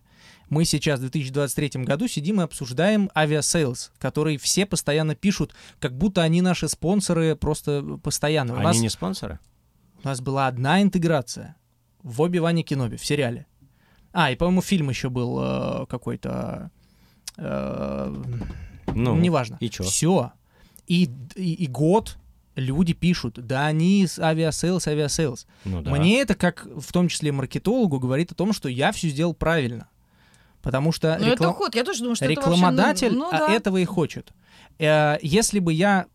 мы сейчас в 2023 году сидим и обсуждаем авиасейлс, который все постоянно пишут, как будто они наши спонсоры просто постоянно. У Они нас, не спонсоры? у нас была одна интеграция в Оби-Ване Кеноби, в сериале. А, и, по-моему, фильм еще был э, какой-то... э, Ну, неважно. и чё? Все. И, и, и год люди пишут, да они с авиасейлс, авиасейлс. ну да. Мне это, как в том числе маркетологу, говорит о том, что я все сделал правильно. Потому что Ну, реклам- это ход, я тоже думаю, что рекламодатель это вообще... ну, ну а да. этого и хочет. Э, Если бы я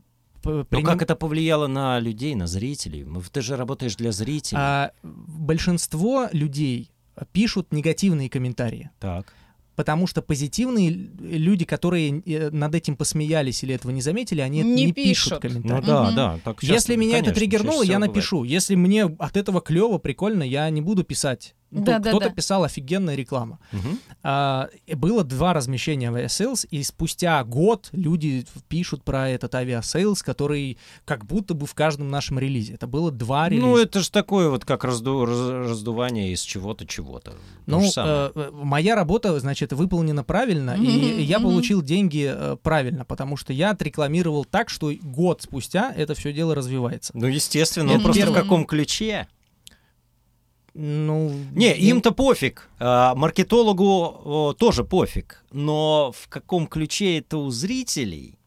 п- Но приним- как это повлияло на людей, на зрителей? Ты же работаешь для зрителей. а, большинство людей пишут негативные комментарии. Так. Потому что позитивные люди, которые э, над этим посмеялись или этого не заметили, они Не не пишут пишут. Ну комментарии. да, Мгм. да. Так Если часто, меня конечно, это триггернуло, я всего бывает. напишу. Если мне от этого клево, прикольно, я не буду писать. Ну, Да-да-да. Кто-то писал офигенная реклама. Мгм. А, и было два размещения авиасейлс, и спустя год люди пишут про этот авиасейлс, который как будто бы в каждом нашем релизе. Это было два релиза. Ну, это же такое вот как разду- раз- раздувание из чего-то чего-то. То Ну, э, моя работа, значит, выполнена правильно, и Мгм, я мгм. получил деньги э, правильно, потому что я отрекламировал так, что год спустя это все дело развивается. Ну, естественно, это но просто в первое. каком ключе? Ну, Не, им-то пофиг. А, маркетологу тоже пофиг. Но в каком ключе это у зрителей?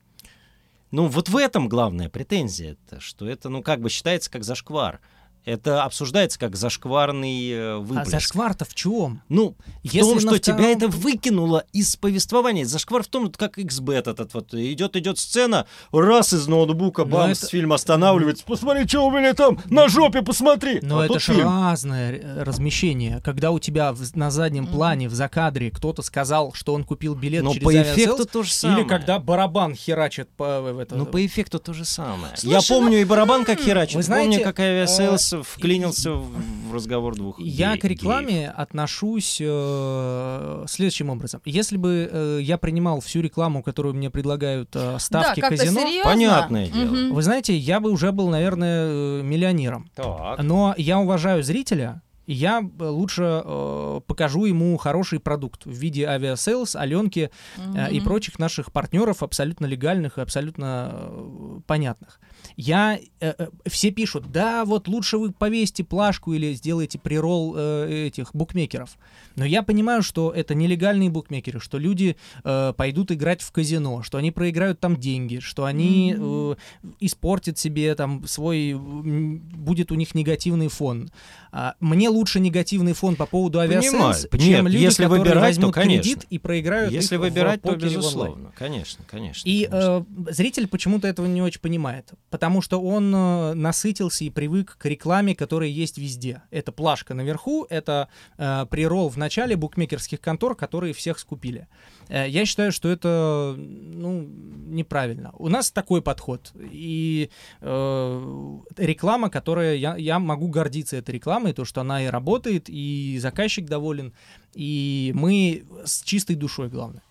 Ну, вот в этом главная претензия, -то, что это, ну, как бы считается как зашквар. Это обсуждается как зашкварный э, А зашквар-то в чем? Ну, в Если том, на что тебя втором- это выкинуло из повествования. Зашквар в том, как 1xBet этот вот. Идет, идет сцена, раз из ноутбука, Но бам, это- фильм останавливается. Посмотри, что у меня там на жопе, посмотри. Но А это же фильм. разное э, размещение. Когда у тебя в- на заднем плане, в закадре, кто-то сказал, что он купил билет Но через по эффекту то же самое. Или когда барабан херачит по в это. Ну, по эффекту то же самое. Слушай, я помню и барабан как херачит. Вы знаете, помню, как авиасейлс э, вклинился в разговор двух Я гей- к рекламе отношусь э, следующим образом. Если бы э, я принимал всю рекламу, которую мне предлагают э, ставки да, казино, серьезно. Понятное дело. Мгм. вы знаете, я бы уже был, наверное, э, миллионером. Так. Но я уважаю зрителя, и я э, лучше э, покажу ему хороший продукт в виде авиасейлс, Аленки э, и прочих наших партнеров, абсолютно легальных и абсолютно э, понятных. Я, э, э, все пишут, да, вот лучше вы повесьте плашку или сделайте прирол э, этих букмекеров. Но я понимаю, что это нелегальные букмекеры, что люди э, пойдут играть в казино, что они проиграют там деньги, что они э, испортят себе там свой, будет у них негативный фон. А, мне лучше негативный фон по поводу Понимаю. авиасейлс, Нет, чем люди, если которые выбирать, то, возьмут конечно. кредит и проиграют Если выбирать, то безусловно. Конечно, конечно. И конечно. э, зритель почему-то этого не очень понимает, потому что он э, насытился и привык к рекламе, которая есть везде. Это плашка наверху, это э, прирол в начале букмекерских контор, которые всех скупили. Э, я считаю, что это ну, неправильно. У нас такой подход. И э, реклама, которая... Я, я могу гордиться этой рекламой, то, что она и работает, и заказчик доволен, и мы с чистой душой, главное.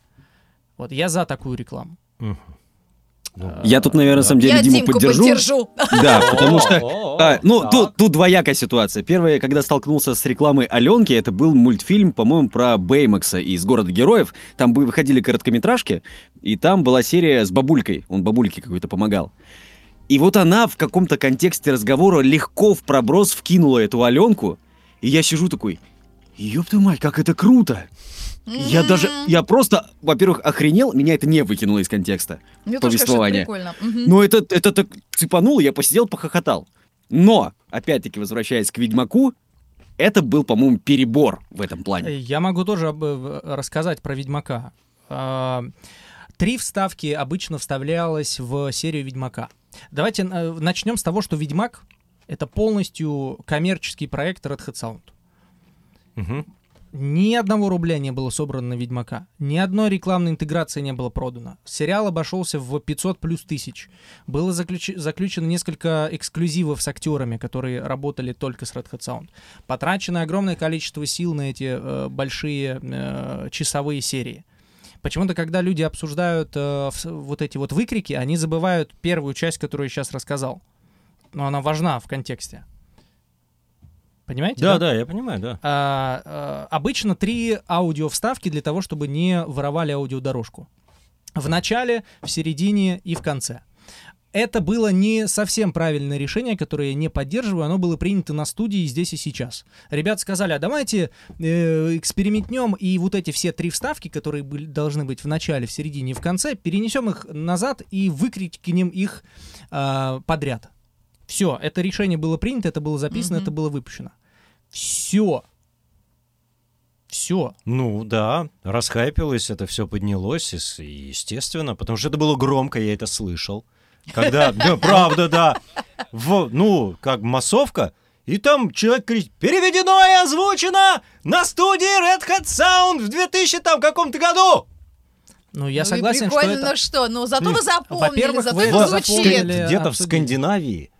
Вот я за такую рекламу. Мгм. Я тут, наверное, на самом деле Я Диму Димку поддержу. поддержу. Да, потому что... А, ну, тут двоякая ситуация. Первое, когда столкнулся с рекламой Аленки, это был мультфильм, по-моему, про Бэймакса из «Города героев». Там бы выходили короткометражки, и там была серия с бабулькой. Он бабульке какой-то помогал. И вот она в каком-то контексте разговора легко в проброс вкинула эту Аленку, и я сижу такой, ёб твою мать, как это круто! Я даже, я просто, во-первых, охренел, меня это не выкинуло из контекста. Мне тоже кажется, это повествование. прикольно. Но это, это так цепануло, я посидел, похохотал. Но, опять-таки, возвращаясь к Ведьмаку, это был, по-моему, перебор в этом плане. Я могу тоже об- э, рассказать про Ведьмака. А, Три вставки обычно вставлялось в серию Ведьмака. Давайте э, начнем с того, что Ведьмак — это полностью коммерческий проект Red Hat Sound. Мгм. Ни одного рубля не было собрано на Ведьмака. Ни одной рекламной интеграции не было продано. Сериал обошелся в 500 плюс тысяч. Было заключ- заключено несколько эксклюзивов с актерами, которые работали только с Red Hat Sound. Потрачено огромное количество сил на эти э, большие э, часовые серии. Почему-то, когда люди обсуждают э, вот эти вот выкрики, они забывают первую часть, которую я сейчас рассказал. Но она важна в контексте. Понимаете? Да, да, я понимаю, да. А, а, обычно три аудио вставки для того, чтобы не воровали аудиодорожку. В начале, в середине и в конце. Это было не совсем правильное решение, которое я не поддерживаю, оно было принято на студии здесь и сейчас. Ребята сказали, а давайте э, экспериментнем и вот эти все три вставки, которые были, должны быть в начале, в середине и в конце, перенесем их назад и выкрикнем их а, подряд. Все, это решение было принято, это было записано, Мгм. это было выпущено. Все. Все. Ну да, расхайпилось, это все поднялось, и естественно, потому что это было громко, я это слышал. Когда, да, правда, да. В, ну, как массовка, и там человек кричит, переведено и озвучено на студии Red Hat Sound в 2000 там каком-то году. Ну, я Ну согласен, что прикольно, это... ну что, ну зато вы запомнили, Во-первых, зато вы это звучит. где-то в. Скандинавии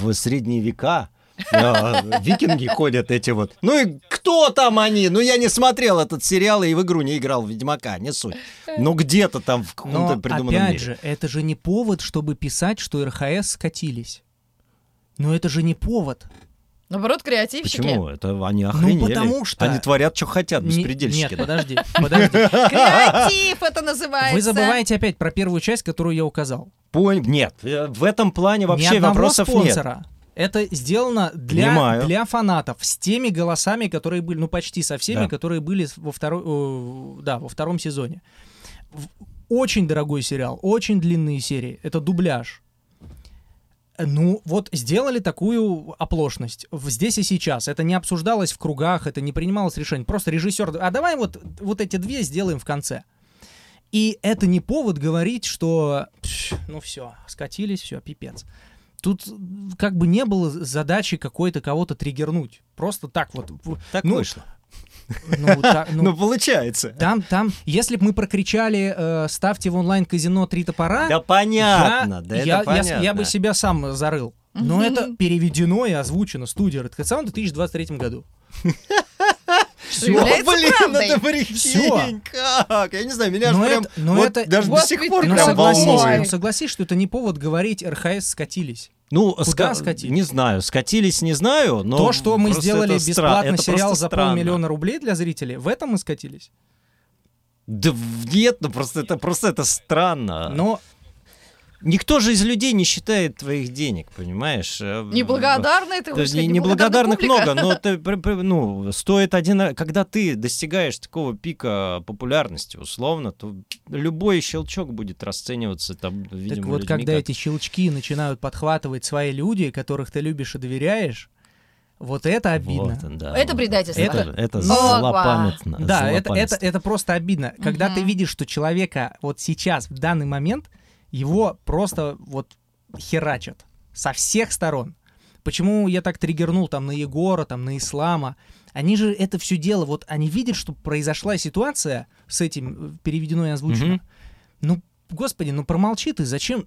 в средние века э, викинги ходят эти вот. Ну и кто там они? Ну я не смотрел этот сериал и в игру не играл в Ведьмака, не суть. Ну где-то там в каком-то Но, придуманном опять мире. же, это же не повод, чтобы писать, что РХС скатились. Но это же не повод. Наоборот, креативщики. Почему? Это они охренели. Ну, потому что- Они творят, что хотят, Не- беспредельщики. Нет, да. подожди, подожди. Креатив это называется. Вы забываете опять про первую часть, которую я указал. Понь- Нет, э, в этом плане вообще вопросов нет. спонсора. Это сделано для, Понимаю. для фанатов с теми голосами, которые были, ну почти со всеми, Да. которые были во, второй, э, да, во втором сезоне. Очень дорогой сериал, очень длинные серии. Это дубляж. Ну, вот сделали такую оплошность в здесь и сейчас. Это не обсуждалось в кругах, это не принималось решение. Просто режиссер, а давай вот, вот эти две сделаем в конце. И это не повод говорить, что «Пш, ну все, скатились, все, пипец. Тут как бы не было задачи какой-то кого-то триггернуть. Просто так вот. Так ну, вышло. Ну, та- ну, Ну, получается. там, там, если бы мы прокричали э, «ставьте в онлайн-казино три топора», Да понятно, я, да я, это я, понятно. я бы себя сам зарыл. Но это переведено и озвучено студия Red Hat Sound в 2023 году. Что является Блин, правдой. это прикинь, как? Я не знаю, меня Но аж прям это- но вот это- даже до Господи, сих пор Ну прям согласись, волнует. ну согласись, что это не повод говорить «РХС скатились». Ну, Куда ска- скатились? Не знаю, скатились, не знаю, но То, что мы сделали это стра- бесплатно это сериал за странно. полмиллиона рублей для зрителей, в этом мы скатились. Да нет, ну просто это просто это странно. Но Никто же из людей не считает твоих денег, понимаешь? Э, Неблагодарные ты хочешь не- сказать, неблагодарных неблагодарная много, но ты, ну, стоит один, раз- когда ты достигаешь такого пика популярности, условно, то любой щелчок будет расцениваться там, видимо, так вот, людьми когда как- эти щелчки начинают подхватывать свои люди, которых ты любишь и доверяешь, вот это обидно. Вот, да, Это вот. предательство. Это, это Опа. злопамятно. Да, это, это, это просто обидно. Когда ты Мгм. видишь, что человека вот сейчас, в данный момент, его просто вот херачат со всех сторон. Почему я так триггернул там на Егора, там на Ислама? Они же это все дело, вот они видят, что произошла ситуация с этим э, переведено и озвучено. Мгм. Ну, господи, ну промолчи ты, зачем?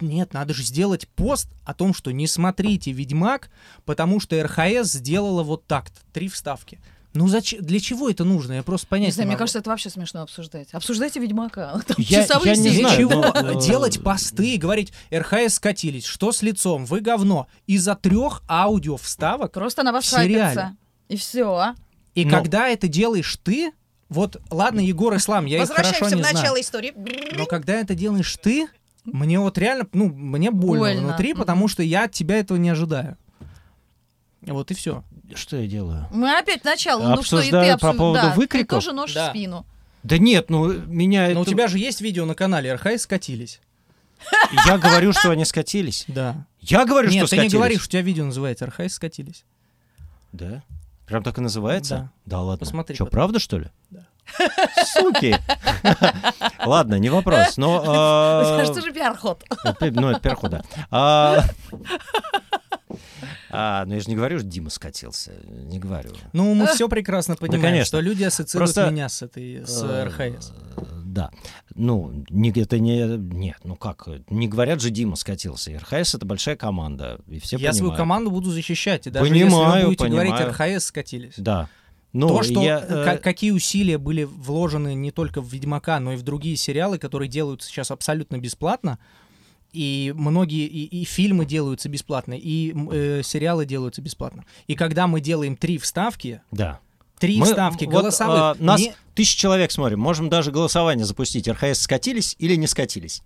Нет, надо же сделать пост о том, что не смотрите «Ведьмак», потому что РХС сделала вот так-то, три вставки. Ну зачем, для чего это нужно? Я просто понять Не знаю, не мне могу. кажется, это вообще смешно обсуждать. Обсуждайте Ведьмака. Там Я- часовые я не знаю, чего но, делать посты и говорить РХС скатились, что с лицом, вы говно, из-за трех аудио вставок Просто на вас хайпится. И все. и Но- когда это делаешь ты, вот ладно, Егор Ислам, я их хорошо Возвращаемся не в знаю, начало истории. но когда это делаешь ты, мне вот реально, ну, мне больно, Больно. внутри, потому что я от тебя этого не ожидаю. Вот и все. Что я делаю? Мы опять начало. Ну что, и ты Обсуждаю по поводу да, ты выкриков? тоже нож Да. в спину. Да нет, ну меня Но у это- тебя же есть видео на канале РХС скатились. Я говорю, что они скатились. Да. Я говорю, Нет, что ты не скатились. говоришь, у тебя видео называется РХС скатились. Да? Прям так и называется? Да, ладно. Посмотри Что, потом. правда, что ли? Да. Суки. Ладно, не вопрос. Но... а, Что же пиар-ход? Опять, Ну, это перху, да. А, а, ну я же не говорю, что Дима скатился. Не говорю. Ну, мы все прекрасно понимаем, конечно. что люди ассоциируют Просто, меня с этой, с Э, РХС. Да. Ну, не, это не... Нет, ну как? Не говорят же, Дима скатился. РХС — это большая команда, и все Я свою понимают. команду буду защищать. И даже если вы Понимаю, будете понимаю. говорить РХС скатились. Да. Ну, То, что я, э, ка- какие усилия были вложены не только в Ведьмака, но и в другие сериалы, которые делаются сейчас абсолютно бесплатно. И многие и, и фильмы делаются бесплатно, и э, сериалы делаются бесплатно. И когда мы делаем три вставки, Да. три Мы, вставки вот, голосовых, а, нас не- тысяча человек смотрим. Можем даже голосование запустить. РХС скатились или не скатились?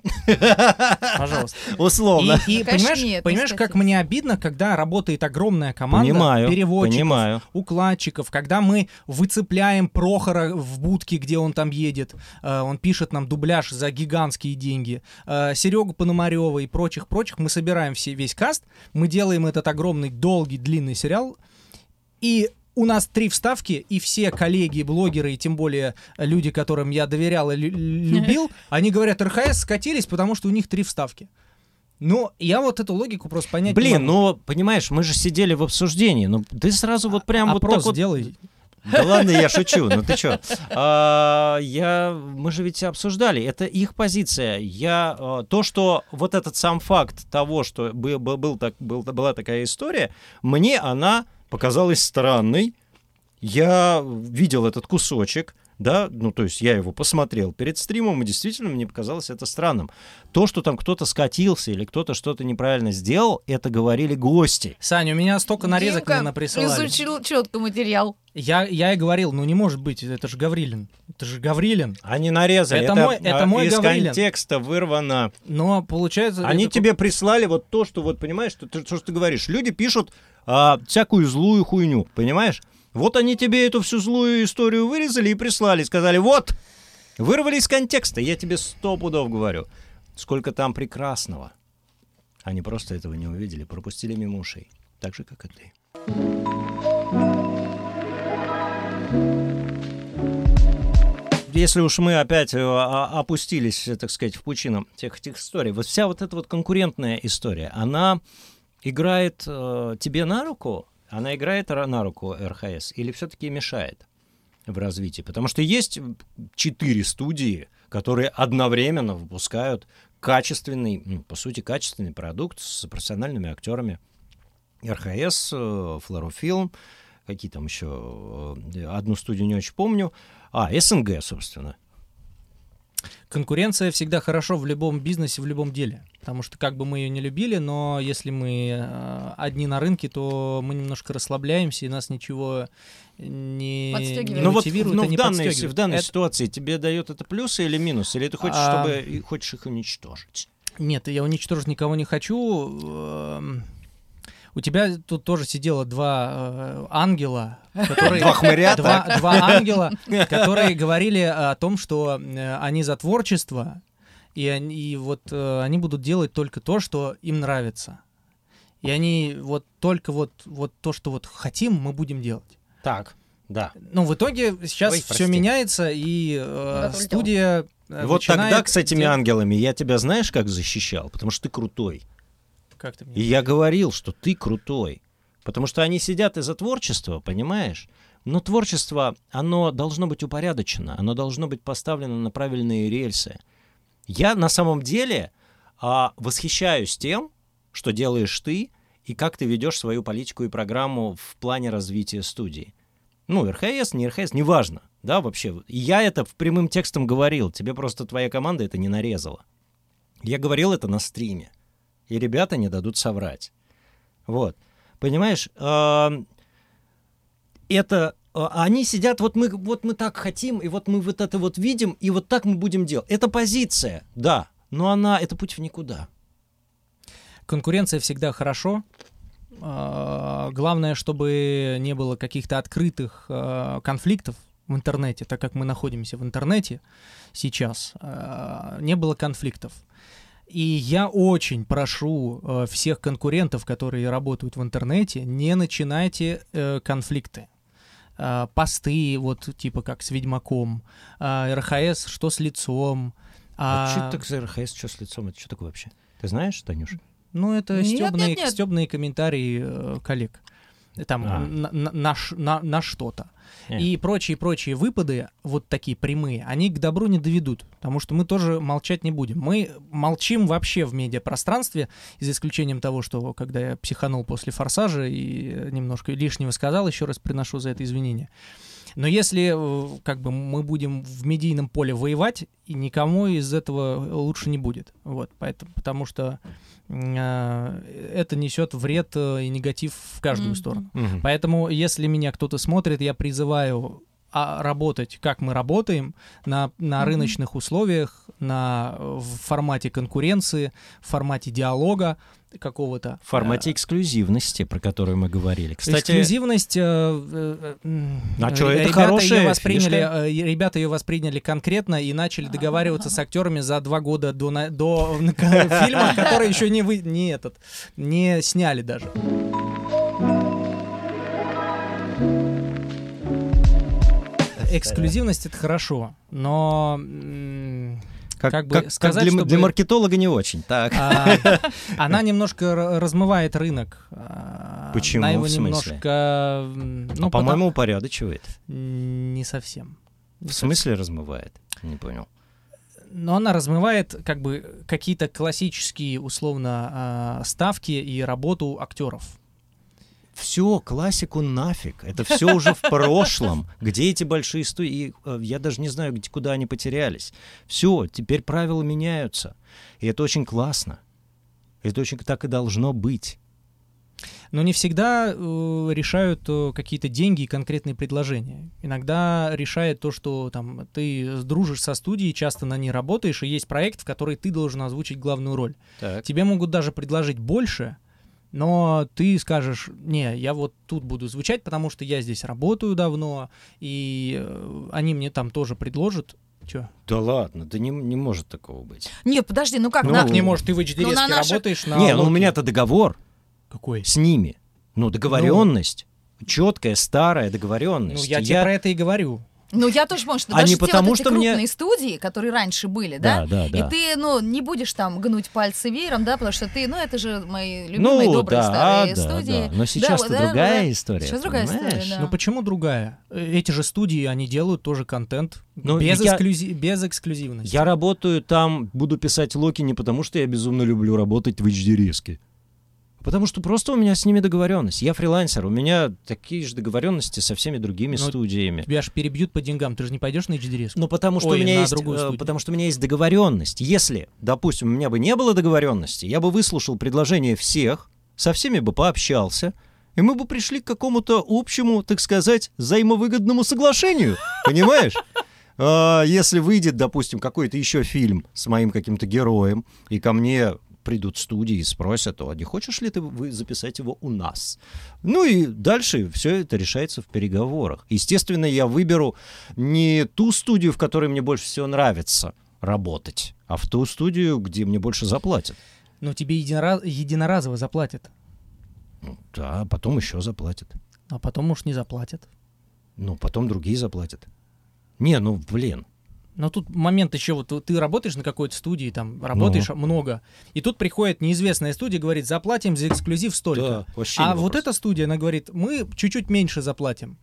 пожалуйста. Условно. И, и Конечно, понимаешь, нет, не понимаешь, как мне обидно, когда работает огромная команда Понимаю, переводчиков, понимаю. укладчиков, когда мы выцепляем Прохора в будке, где он там едет, э, он пишет нам дубляж за гигантские деньги, э, Серегу Пономарева и прочих-прочих, мы собираем все, весь каст, мы делаем этот огромный, долгий, длинный сериал, и у нас три вставки, и все коллеги, блогеры, и тем более люди, которым я доверял и лю- любил, они говорят, РХС скатились, потому что у них три вставки. Ну, я вот эту логику просто понять не Блин, могу. ну, понимаешь, мы же сидели в обсуждении. Ну, ты сразу вот прям вот Опрос так вот... сделай. Да ладно, я шучу, ну ты чё? А, я, мы же ведь обсуждали, это их позиция. Я, а, то, что вот этот сам факт того, что был, был, был так, был, была такая история, мне она показалась странной. Я видел этот кусочек, да, ну то есть я его посмотрел перед стримом, и действительно мне показалось это странным. То, что там кто-то скатился или кто-то что-то неправильно сделал, это говорили гости. Саня, у меня столько нарезок Димка мне наприсылали. изучил четко материал. Я, я и говорил, ну не может быть, это же Гаврилин. Это же Гаврилин. Они нарезали. Это мой- это а, мой из Гаврилин. контекста вырвано. Но получается... Они это- тебе прислали вот то, что вот понимаешь, что ты, что ж ты говоришь. Люди пишут а, всякую злую хуйню, понимаешь? Вот они тебе эту всю злую историю вырезали и прислали, сказали, вот, вырвали из контекста. Я тебе сто пудов говорю, сколько там прекрасного. Они просто этого не увидели, пропустили мимо ушей, так же как и ты. Если уж мы опять э, опустились, э, так сказать, в пучину тех этих историй, вот вся вот эта вот конкурентная история, она играет э, тебе на руку, она играет ра- на руку РХС или все-таки мешает в развитии? Потому что есть четыре студии, которые одновременно выпускают качественный, ну, по сути, качественный продукт с профессиональными актерами. РХС, э, Флорофилм, какие там еще, э, одну студию не очень помню. А, СНГ, собственно. Конкуренция всегда хорошо в любом бизнесе, в любом деле. Потому что как бы мы ее не любили, но если мы э, одни на рынке, то мы немножко расслабляемся, и нас ничего не, Подстегивает. не Ну вот мотивирует ну, и в не данной, в данной Это- ситуации тебе дает это плюсы или минусы? Или ты хочешь, А. чтобы хочешь их уничтожить? Нет, я уничтожить никого не хочу. У тебя тут тоже сидело два э, ангела, которые... Два хмыря, Два, два ангела, которые говорили о том, что э, они за творчество, и, они, и вот э, они будут делать только то, что им нравится. И они вот только вот, вот то, что вот хотим, мы будем делать. Так, да. Ну, в итоге сейчас Ой, все прости. меняется, и э, студия э, вот тогда с этими ангелами я тебя знаешь, как защищал? Потому что ты крутой. Как ты мне- И я говорил, что ты крутой. Потому что они сидят из-за творчества, понимаешь? Но творчество, оно должно быть упорядочено, оно должно быть поставлено на правильные рельсы. Я на самом деле а, восхищаюсь тем, что делаешь ты, и как ты ведешь свою политику и программу в плане развития студии. Ну, РХС, не РХС, неважно, да, вообще. Я это в прямым текстом говорил, тебе просто твоя команда это не нарезала. Я говорил это на стриме, и ребята не дадут соврать. Вот. Понимаешь, это э, они сидят, вот мы, вот мы так хотим, и вот мы вот это вот видим, и вот так мы будем делать. Это позиция, да, но она, это путь в никуда. Конкуренция всегда хорошо. А, Главное, чтобы не было каких-то открытых а, конфликтов в интернете, так как мы находимся в интернете сейчас, а, не было конфликтов. И я очень прошу э, всех конкурентов, которые работают в интернете, не начинайте э, конфликты. А, Посты, вот типа как с Ведьмаком, а, РХС, что с лицом. А, а, что это так за РХС, что с лицом, это что такое вообще? Ты знаешь, Танюш? Ну, это Нет, стебные, нет, нет. стёбные комментарии э, коллег. Там А. на, на- на на- что-то. Э. И прочие-прочие выпады, вот такие прямые, они к добру не доведут. Потому что мы тоже молчать не будем. Мы молчим вообще в медиапространстве, за исключением того, что когда я психанул после форсажа и немножко лишнего сказал, еще раз приношу за это извинения. Но если э, как бы мы будем в медийном поле воевать, и никому из этого лучше не будет. Вот, поэтому, потому что э, это несет вред э, и негатив в каждую Мгм. сторону. Мгм. Поэтому, если меня кто-то смотрит, я призываю а, работать, как мы работаем, на, на Мгм. рыночных условиях, на, в формате конкуренции, в формате диалога какого-то. В формате эксклюзивности, про которую мы говорили. Э, Кстати, Эксклюзивность. э, э, м, А э, это ребята хорошая её восприняли, фишка. э, ребята ее восприняли конкретно и начали договариваться с актерами за два года до, на- до фильма, который еще не, вы, не этот, не сняли даже. Эксклюзивность это хорошо, но м, Как, Как бы как- как сказать, для, м- чтобы- для маркетолога не очень. Так. А, она немножко размывает рынок. А, Почему? Она его В смысле? немножко... Ну, А, по-моему, упорядочивает. Не совсем. Не В совсем. смысле размывает? Не понял. Но она размывает как бы какие-то классические, условно, а, ставки и работу актеров. Все, классику нафиг. Это все уже в прошлом. Где эти большие студии? Э, Я даже не знаю, где, куда они потерялись. Все, теперь правила меняются. И это очень классно. Это очень так и должно быть. Но не всегда э, решают э, какие-то деньги и конкретные предложения. Иногда решает то, что там ты дружишь со студией, часто на ней работаешь, и есть проект, в который ты должен озвучить главную роль. Так. Тебе могут даже предложить больше, но ты скажешь, не, я вот тут буду звучать, потому что я здесь работаю давно, и э, они мне там тоже предложат. Чё? Да ладно, да не, не может такого быть. Нет, подожди, ну как? Ну, на- Как не может, ты в HD Ну, на наши- работаешь на не, ну у меня-то договор Какой? с ними. Ну, договоренность. Четкая, старая Ну, договоренность. я тебе про это и говорю. Ну, я тоже помню, что А даже не те вот потому, эти что мне- крупные студии, которые раньше были, Да, да? да, да. И ты, ну, не будешь там гнуть пальцы веером, да, потому что ты, ну, это же мои любимые ну, добрые да, старые да, студии. да. Но сейчас-то да, да, другая да. история. Сейчас другая история, понимаешь? да. Ну почему другая? Э, Эти же студии, они делают тоже контент Ну, без, я- эксклюзи- без эксклюзивности. Я работаю там, буду писать Локи не потому, что я безумно люблю работать в HD-резке. Потому что просто у меня с ними договоренность. Я фрилансер, у меня такие же договоренности со всеми другими Но студиями. Тебя же перебьют по деньгам, ты же не пойдешь на HD Ну, потому что, Ой, у меня есть, э, потому что у меня есть договоренность. Если, допустим, у меня бы не было договоренности, я бы выслушал предложение всех, со всеми бы пообщался, и мы бы пришли к какому-то общему, так сказать, взаимовыгодному соглашению. Понимаешь? А, Если выйдет, допустим, какой-то еще фильм с моим каким-то героем, и ко мне придут студии и спросят, а не хочешь ли ты записать его у нас? Ну и дальше все это решается в переговорах. Естественно, я выберу не ту студию, в которой мне больше всего нравится работать, а в ту студию, где мне больше заплатят. Ну тебе единора- единоразово заплатят, Ну, Да, потом еще заплатят. а потом уж не заплатят. Ну, потом другие заплатят. Не, ну, блин. Но тут момент еще, вот ты работаешь на какой-то студии, там работаешь Ну. много, и тут приходит неизвестная студия, говорит, заплатим за эксклюзив столько. Да, а вот эта студия, она говорит, мы чуть-чуть меньше заплатим.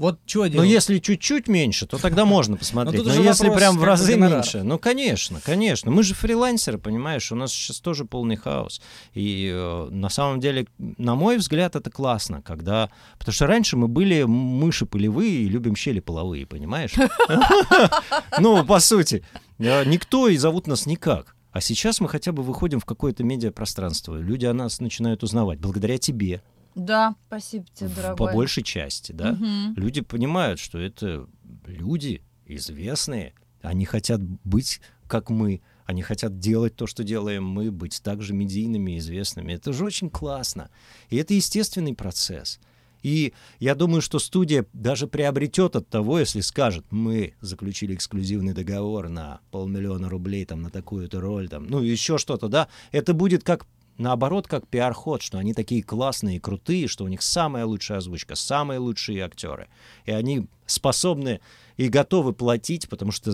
Вот что Но делать? если чуть-чуть меньше, то тогда можно посмотреть. Но если прям в разы меньше, ну, конечно, конечно. Мы же фрилансеры, понимаешь, у нас сейчас тоже полный хаос. И э, на самом деле, на мой взгляд, это классно, когда... Потому что раньше мы были мыши полевые и любим щели половые, понимаешь? Ну, по сути. Э, Никто и зовут нас никак. А сейчас мы хотя бы выходим в какое-то медиапространство. Люди о нас начинают узнавать благодаря тебе, Да, спасибо тебе, дорогой. по большей части, да? Мгм. Люди понимают, что это люди известные, они хотят быть как мы, они хотят делать то, что делаем мы, быть также медийными, известными. Это же очень классно. И это естественный процесс. И я думаю, что студия даже приобретет от того, если скажет, мы заключили эксклюзивный договор на полмиллиона рублей там, на такую-то роль, там, ну еще что-то, да, это будет как наоборот, как пиар-ход, что они такие классные и крутые, что у них самая лучшая озвучка, самые лучшие актеры. И они способны и готовы платить, потому что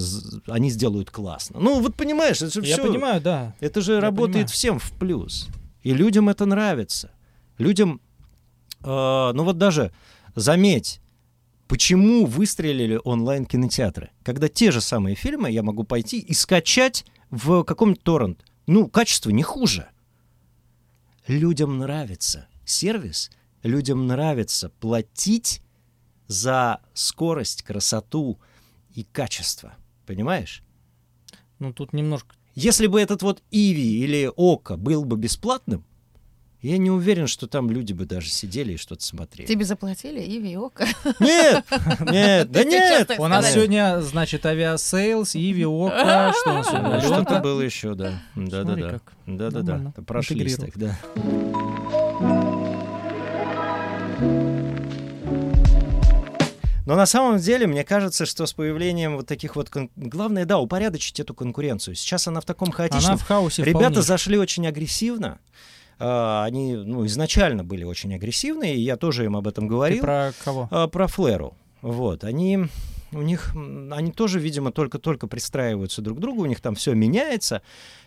они сделают классно. Ну, вот понимаешь, это же Я всё- понимаю, да. это же Я работает понимаю. всем в плюс. И людям это нравится. Людям, э, ну вот даже, заметь, почему выстрелили онлайн-кинотеатры? Когда те же самые фильмы я могу пойти и скачать в каком-нибудь торрент. Ну, качество не хуже. Людям нравится сервис, людям нравится платить за скорость, красоту и качество. Понимаешь? Ну тут немножко... Если бы этот вот Иви или Окко был бы бесплатным, я не уверен, что там люди бы даже сидели и что-то смотрели. Тебе заплатили, Иви и Окко? Нет, нет, да нет. У нас сегодня, значит, авиасейлс, Иви, Окко, что у нас сегодня? Ну, Что-то было еще, да. Да, да, Смотри, да. как Да, да, нормально да. Прошлись так, да. Но на самом деле, мне кажется, что с появлением вот таких вот... кон- Главное, да, упорядочить эту конкуренцию. Сейчас она в таком хаотичном... Она в хаосе Ребята вполне. зашли очень агрессивно. А, Они, ну, изначально были очень агрессивные, и я тоже им об этом Ты говорил. про кого? А, про Флэру. Вот, они у них, они тоже, видимо, только-только пристраиваются друг к другу, у них там все меняется,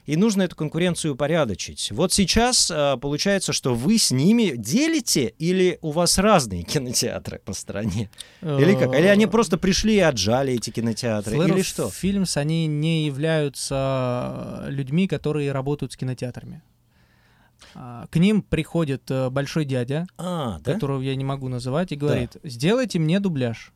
и нужно эту конкуренцию упорядочить. Вот сейчас а, получается, что вы с ними делите или у вас разные кинотеатры по стране? Или как? Или они просто пришли и отжали эти кинотеатры? Flare Или что? Films, они не являются э, людьми, которые работают с кинотеатрами. А, К ним приходит э, большой дядя, А, да? которого я не могу называть, и говорит, сделайте мне дубляж.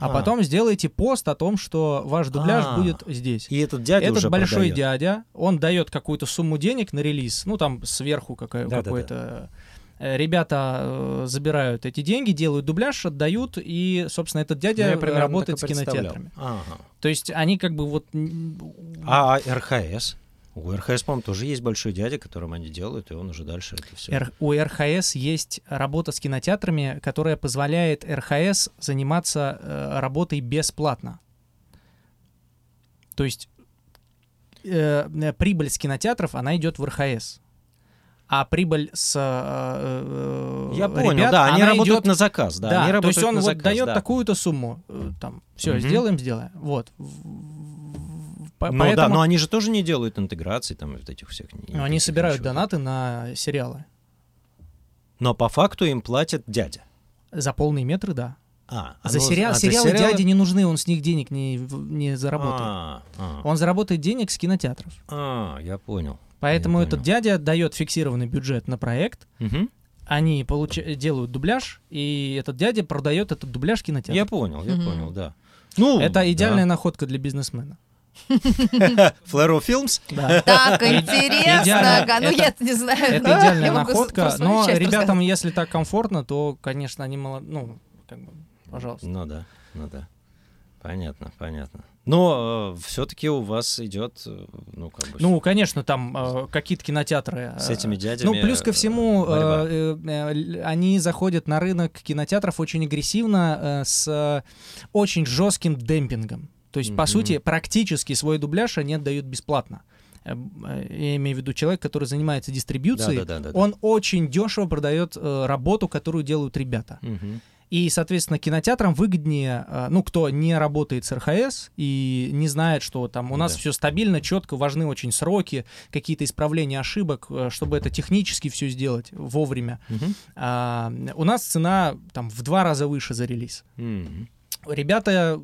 А, А. потом сделайте пост о том, что ваш дубляж А. будет здесь. И этот дядя Этот уже большой продает. дядя, он дает какую-то сумму денег на релиз, ну там сверху какая- Да-да-да. какой-то... э, Ребята э, забирают эти деньги, делают дубляж, отдают, и, собственно, этот Ну, дядя примерно работает с кинотеатрами. Ага. То есть они как бы вот... А РХС? У РХС, по-моему, тоже есть большой дядя, которым они делают, и он уже дальше это все. Р- у РХС есть работа с кинотеатрами, которая позволяет РХС заниматься э, работой бесплатно. То есть э, э, прибыль с кинотеатров, она идет в РХС. А прибыль с э, э, Я понял, ребят, да, они работают идет- на заказ, да, Да, они то есть он вот заказ, дает да. такую-то сумму, э, там, все, Мгм. сделаем, сделаем. Вот. По- Ну да, поэтому но они же тоже не делают интеграции там вот этих всех. ни- они никаких собирают ничего. донаты на сериалы. Но по факту им платят дядя. За полные метры, да. А, а За ну, сериал, а за сериалы сериалы- дяде не нужны, он с них денег не, не заработает. А, а, Он заработает денег с кинотеатров. а, я понял. Поэтому Я этот понял. дядя дает фиксированный бюджет на проект, Мгм. они получа- делают дубляж, и этот дядя продает этот дубляж кинотеатру. Я понял, я Мгм. понял, да. Ну, Это идеальная находка для бизнесмена. Флэро Films. Да. Так интересно. Ну, я не знаю. Это идеальная находка, но ребятам, если так комфортно, то, конечно, они молод... Ну, как бы, пожалуйста. Ну да, ну да. Понятно, понятно. Но все-таки у вас идет, э, ну как бы, Ну, конечно, там э, какие-то кинотеатры. с э, этими дядями. Ну, плюс ко э, всему, борьба. э, э, э, они заходят на рынок кинотеатров очень агрессивно, э, с э, очень жестким демпингом. То есть, по Мгм. сути, практически свой дубляж они отдают бесплатно. Э, э, Я имею в виду человек, который занимается дистрибьюцией, Да-да-да-да-да. он очень дешево продает э, работу, которую делают ребята. Мгм. И, соответственно, кинотеатрам выгоднее, э, ну, кто не работает с РХС и не знает, что там у нас Да. все стабильно, четко, важны очень сроки, какие-то исправления ошибок, чтобы это технически все сделать вовремя. Мгм. А, у нас цена там в два раза выше за релиз. Мгм. Ребята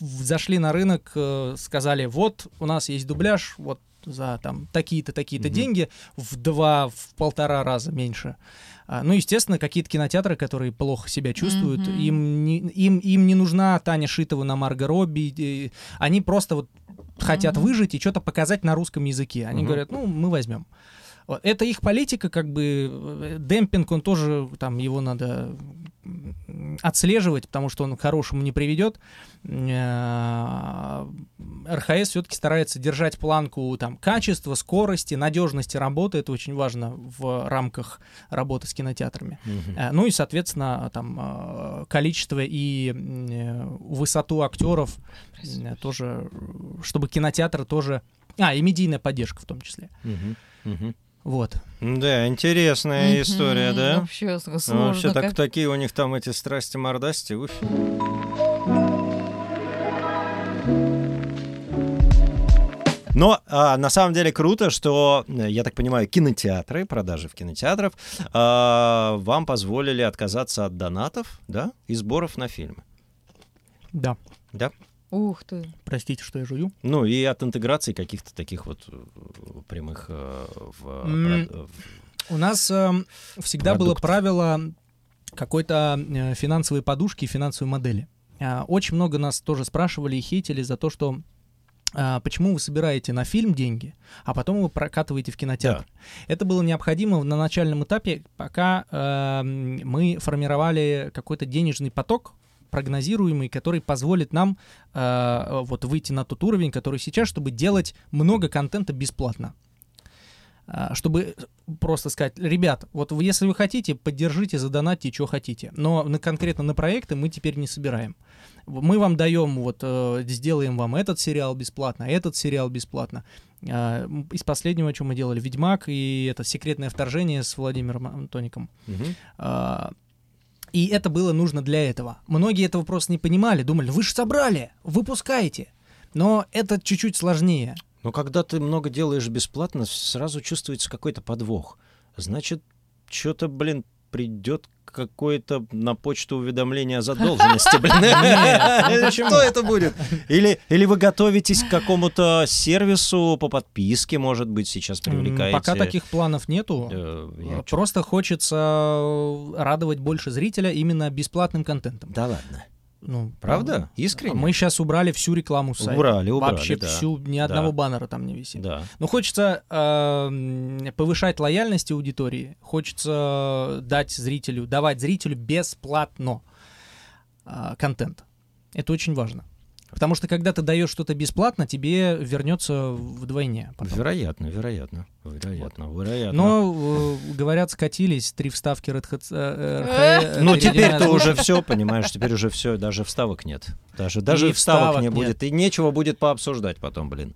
зашли на рынок, э, сказали, вот у нас есть дубляж, вот за там такие-то, такие-то Мгм. деньги, в два, в полтора раза меньше. А, Ну, естественно, какие-то кинотеатры, которые плохо себя чувствуют, Мгм. им, не, им, им не нужна Таня Шитова на Марго Робби, и они просто вот хотят Мгм. выжить и что-то показать на русском языке. Они Мгм. говорят, ну, мы возьмем. Это их политика, как бы э, демпинг, он тоже, там, его надо отслеживать, потому что он к хорошему не приведет. Э, РХС все-таки старается держать планку там, качества, скорости, надежности работы. Это очень важно в рамках работы с кинотеатрами. Э, Ну и, соответственно, там количество и высоту актеров э, тоже, чтобы кинотеатры тоже... А, и медийная поддержка в том числе. Мгм. Мгм. Вот. Да, интересная Мгм, история, да? Вообще Ну, сложно. Вообще так, как. такие у них там эти страсти-мордасти. уф. Но а, на самом деле круто, что, э, я так понимаю, кинотеатры, продажи в кинотеатрах а, вам позволили отказаться от донатов, да, и сборов на фильмы. Да. Да? Ух ты. Простите, что я жую. Ну и от интеграции каких-то таких вот э, прямых э, в, прод- в- У нас эм, всегда было Продуктов. правило какой-то э, финансовой подушки и финансовой модели. А, Очень много нас тоже спрашивали и хейтили за то, что а, почему вы собираете на фильм деньги, а потом вы прокатываете в кинотеатр. Это было необходимо на начальном этапе, пока эм, мы формировали какой-то денежный поток прогнозируемый, который позволит нам э, вот выйти на тот уровень, который сейчас, чтобы делать много контента бесплатно. А, Чтобы просто сказать, ребят, вот вы- если вы хотите, поддержите, задонатьте, что хотите. Но на, конкретно на проекты мы теперь не собираем. Мы вам даем, вот, э, сделаем вам этот сериал бесплатно, этот сериал бесплатно. М, Из последнего, что мы делали, «Ведьмак» и это «Секретное вторжение» с Владимиром Антоником. А, И это было нужно для этого. Многие этого просто не понимали, думали, вы же собрали, выпускаете. Но это чуть-чуть сложнее. Но когда ты много делаешь бесплатно, сразу чувствуется какой-то подвох. Значит, что-то, блин, придет какое-то на почту уведомление о задолженности, блин. Что это будет? Или, или вы готовитесь к какому-то сервису по подписке, может быть, сейчас привлекаете? Пока таких планов нету. Э, чё- Просто хочется э, радовать больше зрителя именно бесплатным контентом. Да ладно. Ну, Правда? Искренне? Мы сейчас убрали всю рекламу с сайта. Убрали, убрали, Вообще да. всю, ни одного Да. баннера там не висит. Да. Но хочется эм, повышать лояльность аудитории, хочется дать зрителю, давать зрителю бесплатно э, контент. Это очень важно. Потому что когда ты даешь что-то бесплатно, тебе вернется вдвойне. потом. Вероятно, вероятно. Вероятно, вероятно. Но, э, говорят, скатились три вставки Red Hat. э, Э. Ну, теперь-то озвучка. уже все, понимаешь, теперь уже все, даже вставок нет. Даже, даже И вставок, вставок не нет. будет. И нечего будет пообсуждать потом, блин.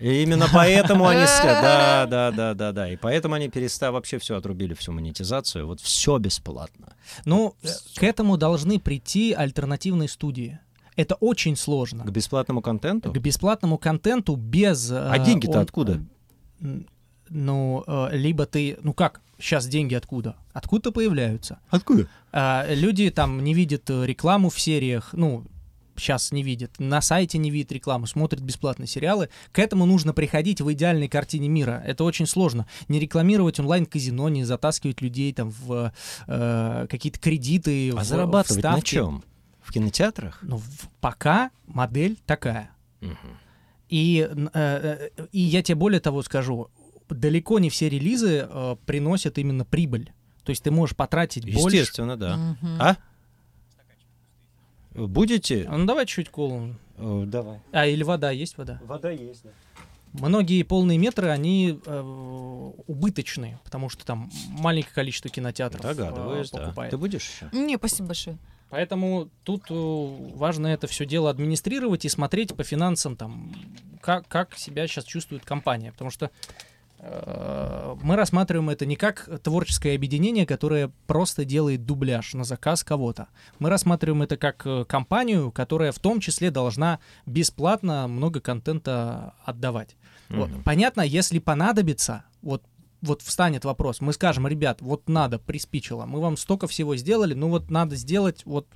Э, И именно поэтому они... Да, да, да, да, да. И поэтому они перестали, вообще все отрубили, всю монетизацию. Вот все бесплатно. Ну, э, к этому должны прийти альтернативные студии. Это очень сложно. К бесплатному контенту? К бесплатному контенту без... А деньги-то откуда? Ну, э, либо ты... Ну как, сейчас деньги откуда? Откуда появляются? Откуда? А, люди там не видят э, рекламу в сериях, ну, сейчас не видят, на сайте не видят рекламу, смотрят бесплатные сериалы. К этому нужно приходить в идеальной картине мира. Это очень сложно. Не рекламировать онлайн-казино, не затаскивать людей там в э, какие-то кредиты. А в- зарабатывать на вставки. чем? В кинотеатрах? Ну, в- пока модель такая. Мгм. И, э, э, и я тебе более того скажу, далеко не все релизы э, приносят именно прибыль. То есть ты можешь потратить больше. Естественно, да. мгм. А? Будете? Ну давай чуть колу. Э, Давай. А, или вода, есть вода? Вода есть, да. Многие полные метры, они э, убыточные, потому что там маленькое количество кинотеатров э, Догадываюсь, да. покупает. Ты будешь еще? Не, спасибо большое. Поэтому тут э, важно это все дело администрировать и смотреть по финансам, там, как, как себя сейчас чувствует компания. Потому что э, мы рассматриваем это не как творческое объединение, которое просто делает дубляж на заказ кого-то. Мы рассматриваем это как э, компанию, которая в том числе должна бесплатно много контента отдавать. Вот. Мгм. Понятно, если понадобится, вот вот встанет вопрос, мы скажем, ребят, вот надо, приспичило, мы вам столько всего сделали, ну вот надо сделать, вот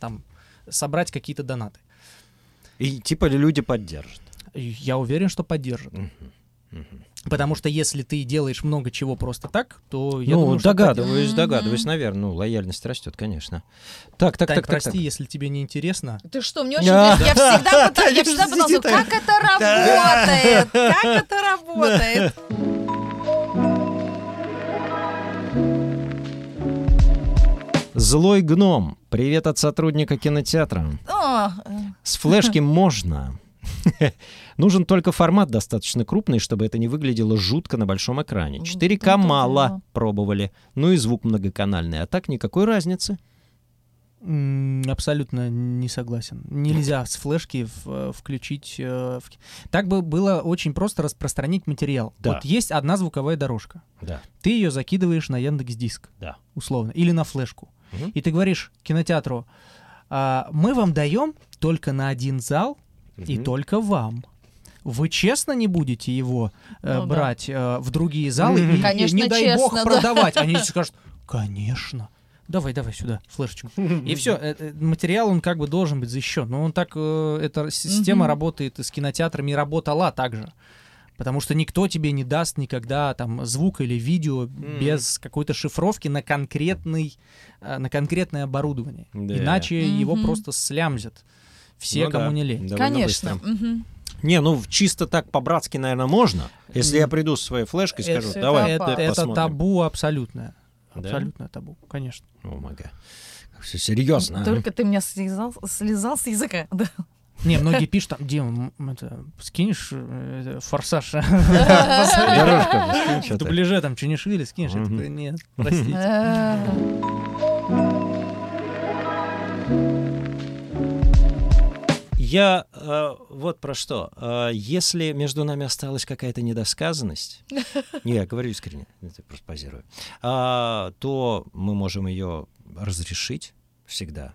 там, собрать какие-то донаты. И типа люди поддержат. Я уверен, что поддержат. Мгм. Мгм. Потому что если ты делаешь много чего просто так, то я ну, думаю, что догадываюсь, Мгм. догадываюсь, наверное. Ну, лояльность растет, конечно. Так, так, Тань, так, так, прости, так. если тебе не интересно. Ты что, мне очень интересно. Я всегда я пыталась, как это работает, как это работает. Злой гном. Привет от сотрудника кинотеатра. С флешки можно. Нужен только формат достаточно крупный, чтобы это не выглядело жутко на большом экране. Вот 4К это мало пробовали. Ну и звук многоканальный. А так никакой разницы. Абсолютно не согласен. Нельзя с флешки в- э, включить... э, в Так бы было очень просто распространить материал. Да. Вот есть одна звуковая дорожка. Да. Ты ее закидываешь на Яндекс Диск. Да. Условно. Или на флешку. Мгм. И ты говоришь кинотеатру, «А, мы вам даем только на один зал и только вам. Вы честно не будете его э, Ну да. брать э, в другие залы и- Конечно, не дай бог честно, да. продавать? Они скажут, конечно. Давай, давай сюда, флешечку. И все, материал, он как бы должен быть защищен. Но он так, э, эта система работает и с кинотеатрами, и работала также. Потому что никто тебе не даст никогда там звук или видео без какой-то шифровки на конкретный, э, на конкретное оборудование. Да. Иначе его просто слямзят. Все, Ну кому да, не лень. довольно Конечно. Не, ну чисто так по-братски, наверное, можно. Если я приду со своей флешкой и скажу, это давай, это, опасно. это посмотрим». табу абсолютное. Да? Абсолютное табу, конечно. О, мага. Все серьезно. а? Только ты меня слезал, слезал с языка. Да. Не, многие пишут там, Дим, м, это, скинешь э, форсаж в дубляже там Чунишвили, скинешь? Нет, простите. Я э, вот про что. Э, если между нами осталась какая-то недосказанность, не, я говорю искренне, это просто позирую, а, то мы можем ее разрешить всегда.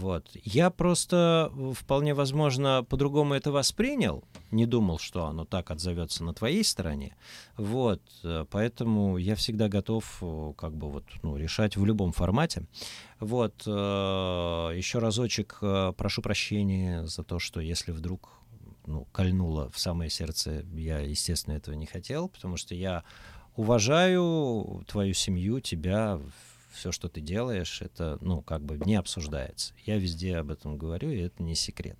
Вот. Я просто э, вполне возможно по-другому это воспринял, не думал, что оно так отзовется на твоей стороне. Вот. э, Поэтому я всегда готов э, как бы вот, ну, решать в любом формате. Вот. Еще разочек прошу прощения за то, что если вдруг ну, кольнуло в самое сердце, я, естественно, этого не хотел, потому что я уважаю твою семью, тебя, все, что ты делаешь, это, ну, как бы не обсуждается. Я везде об этом говорю, и это не секрет.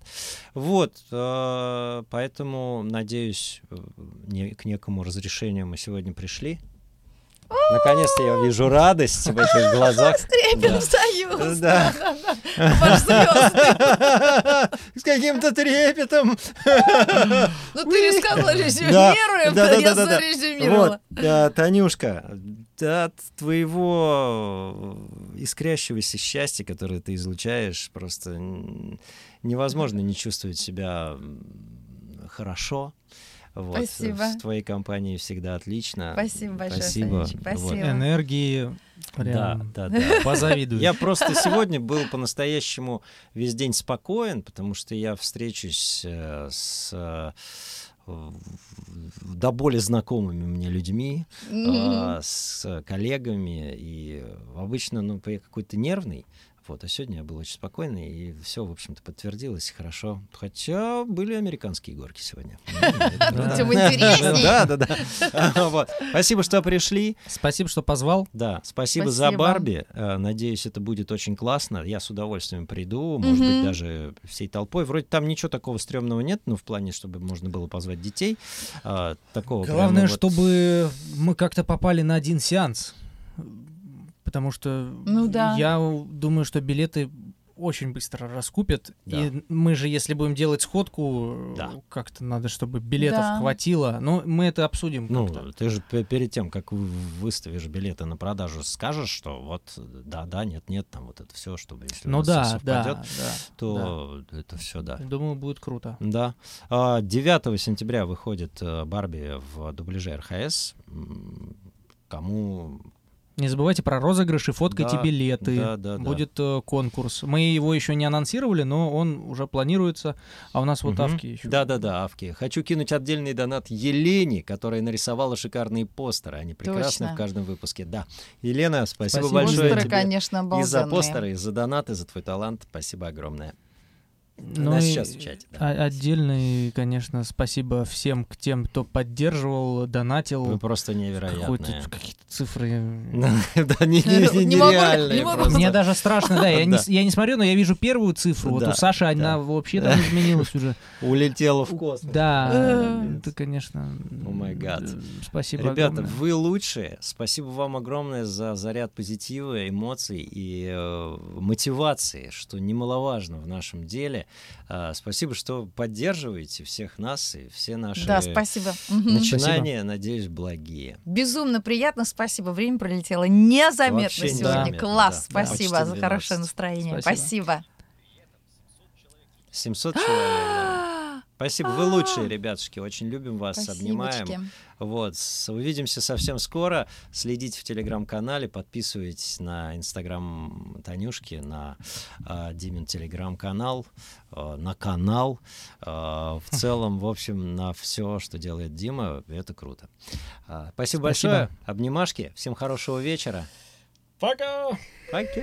Вот, э, поэтому, надеюсь, э, к некому разрешению мы сегодня пришли. Наконец-то я вижу радость в этих глазах. Скрепим Да. союз. Да. Ваш звездный. С каким-то трепетом. Ну, ты же сказала, Да, резюмируем, да, да, я да, да. зарезюмировала. Вот, да, Танюшка, да, от твоего э, искрящегося счастья, которое ты излучаешь, просто невозможно не чувствовать себя хорошо. Вот, Спасибо. В твоей компании всегда отлично. Спасибо большое, Спасибо. Санечек, Вот. спасибо. Энергии Да, прям да, да. позавидую. Я просто сегодня был по-настоящему весь день спокоен, потому что я встречусь э, с э, до боли знакомыми мне людьми, а, с коллегами, и обычно, ну, я какой-то нервный, вот, а сегодня я был очень спокойный, и все, в общем-то, подтвердилось хорошо. Хотя были американские горки сегодня. Да. Тем интересней. Да, да, да. Вот. Спасибо, что пришли. Спасибо, что позвал. Да, спасибо, за. Барби. Э, Надеюсь, это будет очень классно. Я с удовольствием приду, может быть, даже всей толпой. Вроде там ничего такого стрёмного нет, ну, в плане, чтобы можно было позвать детей. А, Такого Главное, чтобы мы как-то попали на один сеанс. Потому что Ну да. я думаю, что билеты очень быстро раскупят. Да. И мы же, если будем делать сходку, Да. как-то надо, чтобы билетов Да. хватило. Но мы это обсудим Ну, как-то. ты же пе- перед тем, как вы выставишь билеты на продажу, скажешь, что вот да, да, нет, нет, там вот это все, чтобы если у Ну да, всё да, совпадет, да. то это все, да. Думаю, будет круто. Да. А, 9 сентября выходит э, Барби в дубляже РХС. Кому Не забывайте про розыгрыши, фоткайте Да, билеты. да, да, да. Будет э, конкурс. Мы его еще не анонсировали, но он уже планируется. А у нас вот Мгм. авки еще. Да-да-да, Авки. Хочу кинуть отдельный донат Елене, которая нарисовала шикарные постеры. Они прекрасны Точно. в каждом выпуске. Да. Елена, спасибо, Спасибо, большое Постеры, тебе. конечно, И за обалденные. постеры, и за донаты, за твой талант. Спасибо огромное. Ну Нас и сейчас в чате, да. Отдельный, конечно, спасибо всем к тем, кто поддерживал, донатил. Вы просто невероятные. какие-то цифры. Да, не- не- Не могу- нереальные. Мне даже страшно, да, я не, Да. смотрю, но я вижу первую цифру. Вот Да, у Саши она да. вообще там изменилась уже. Улетела в космос. Да, это, конечно. О май гад. Спасибо Ребята, вы лучшие. Спасибо вам огромное за заряд позитива, эмоций и э, мотивации, что немаловажно в нашем деле. А, спасибо, что поддерживаете всех нас и все наши Да, спасибо. Начинания, надеюсь, благие. Безумно приятно, спасибо. Время пролетело незаметно Вообще сегодня. незаметно, Класс, да. спасибо Почти за 12. хорошее настроение. Спасибо. Спасибо. 700 человек. Спасибо, вы лучшие, ребятушки. Очень любим вас, обнимаем. Вот, увидимся совсем скоро. Следите в телеграм-канале, подписывайтесь на инстаграм Танюшки, на э, Димин телеграм-канал, э, на канал. Э, в целом, в общем, на все, что делает Дима, это круто. А, спасибо, Спасибо. большое. Обнимашки. Всем хорошего вечера. Пока! Пока.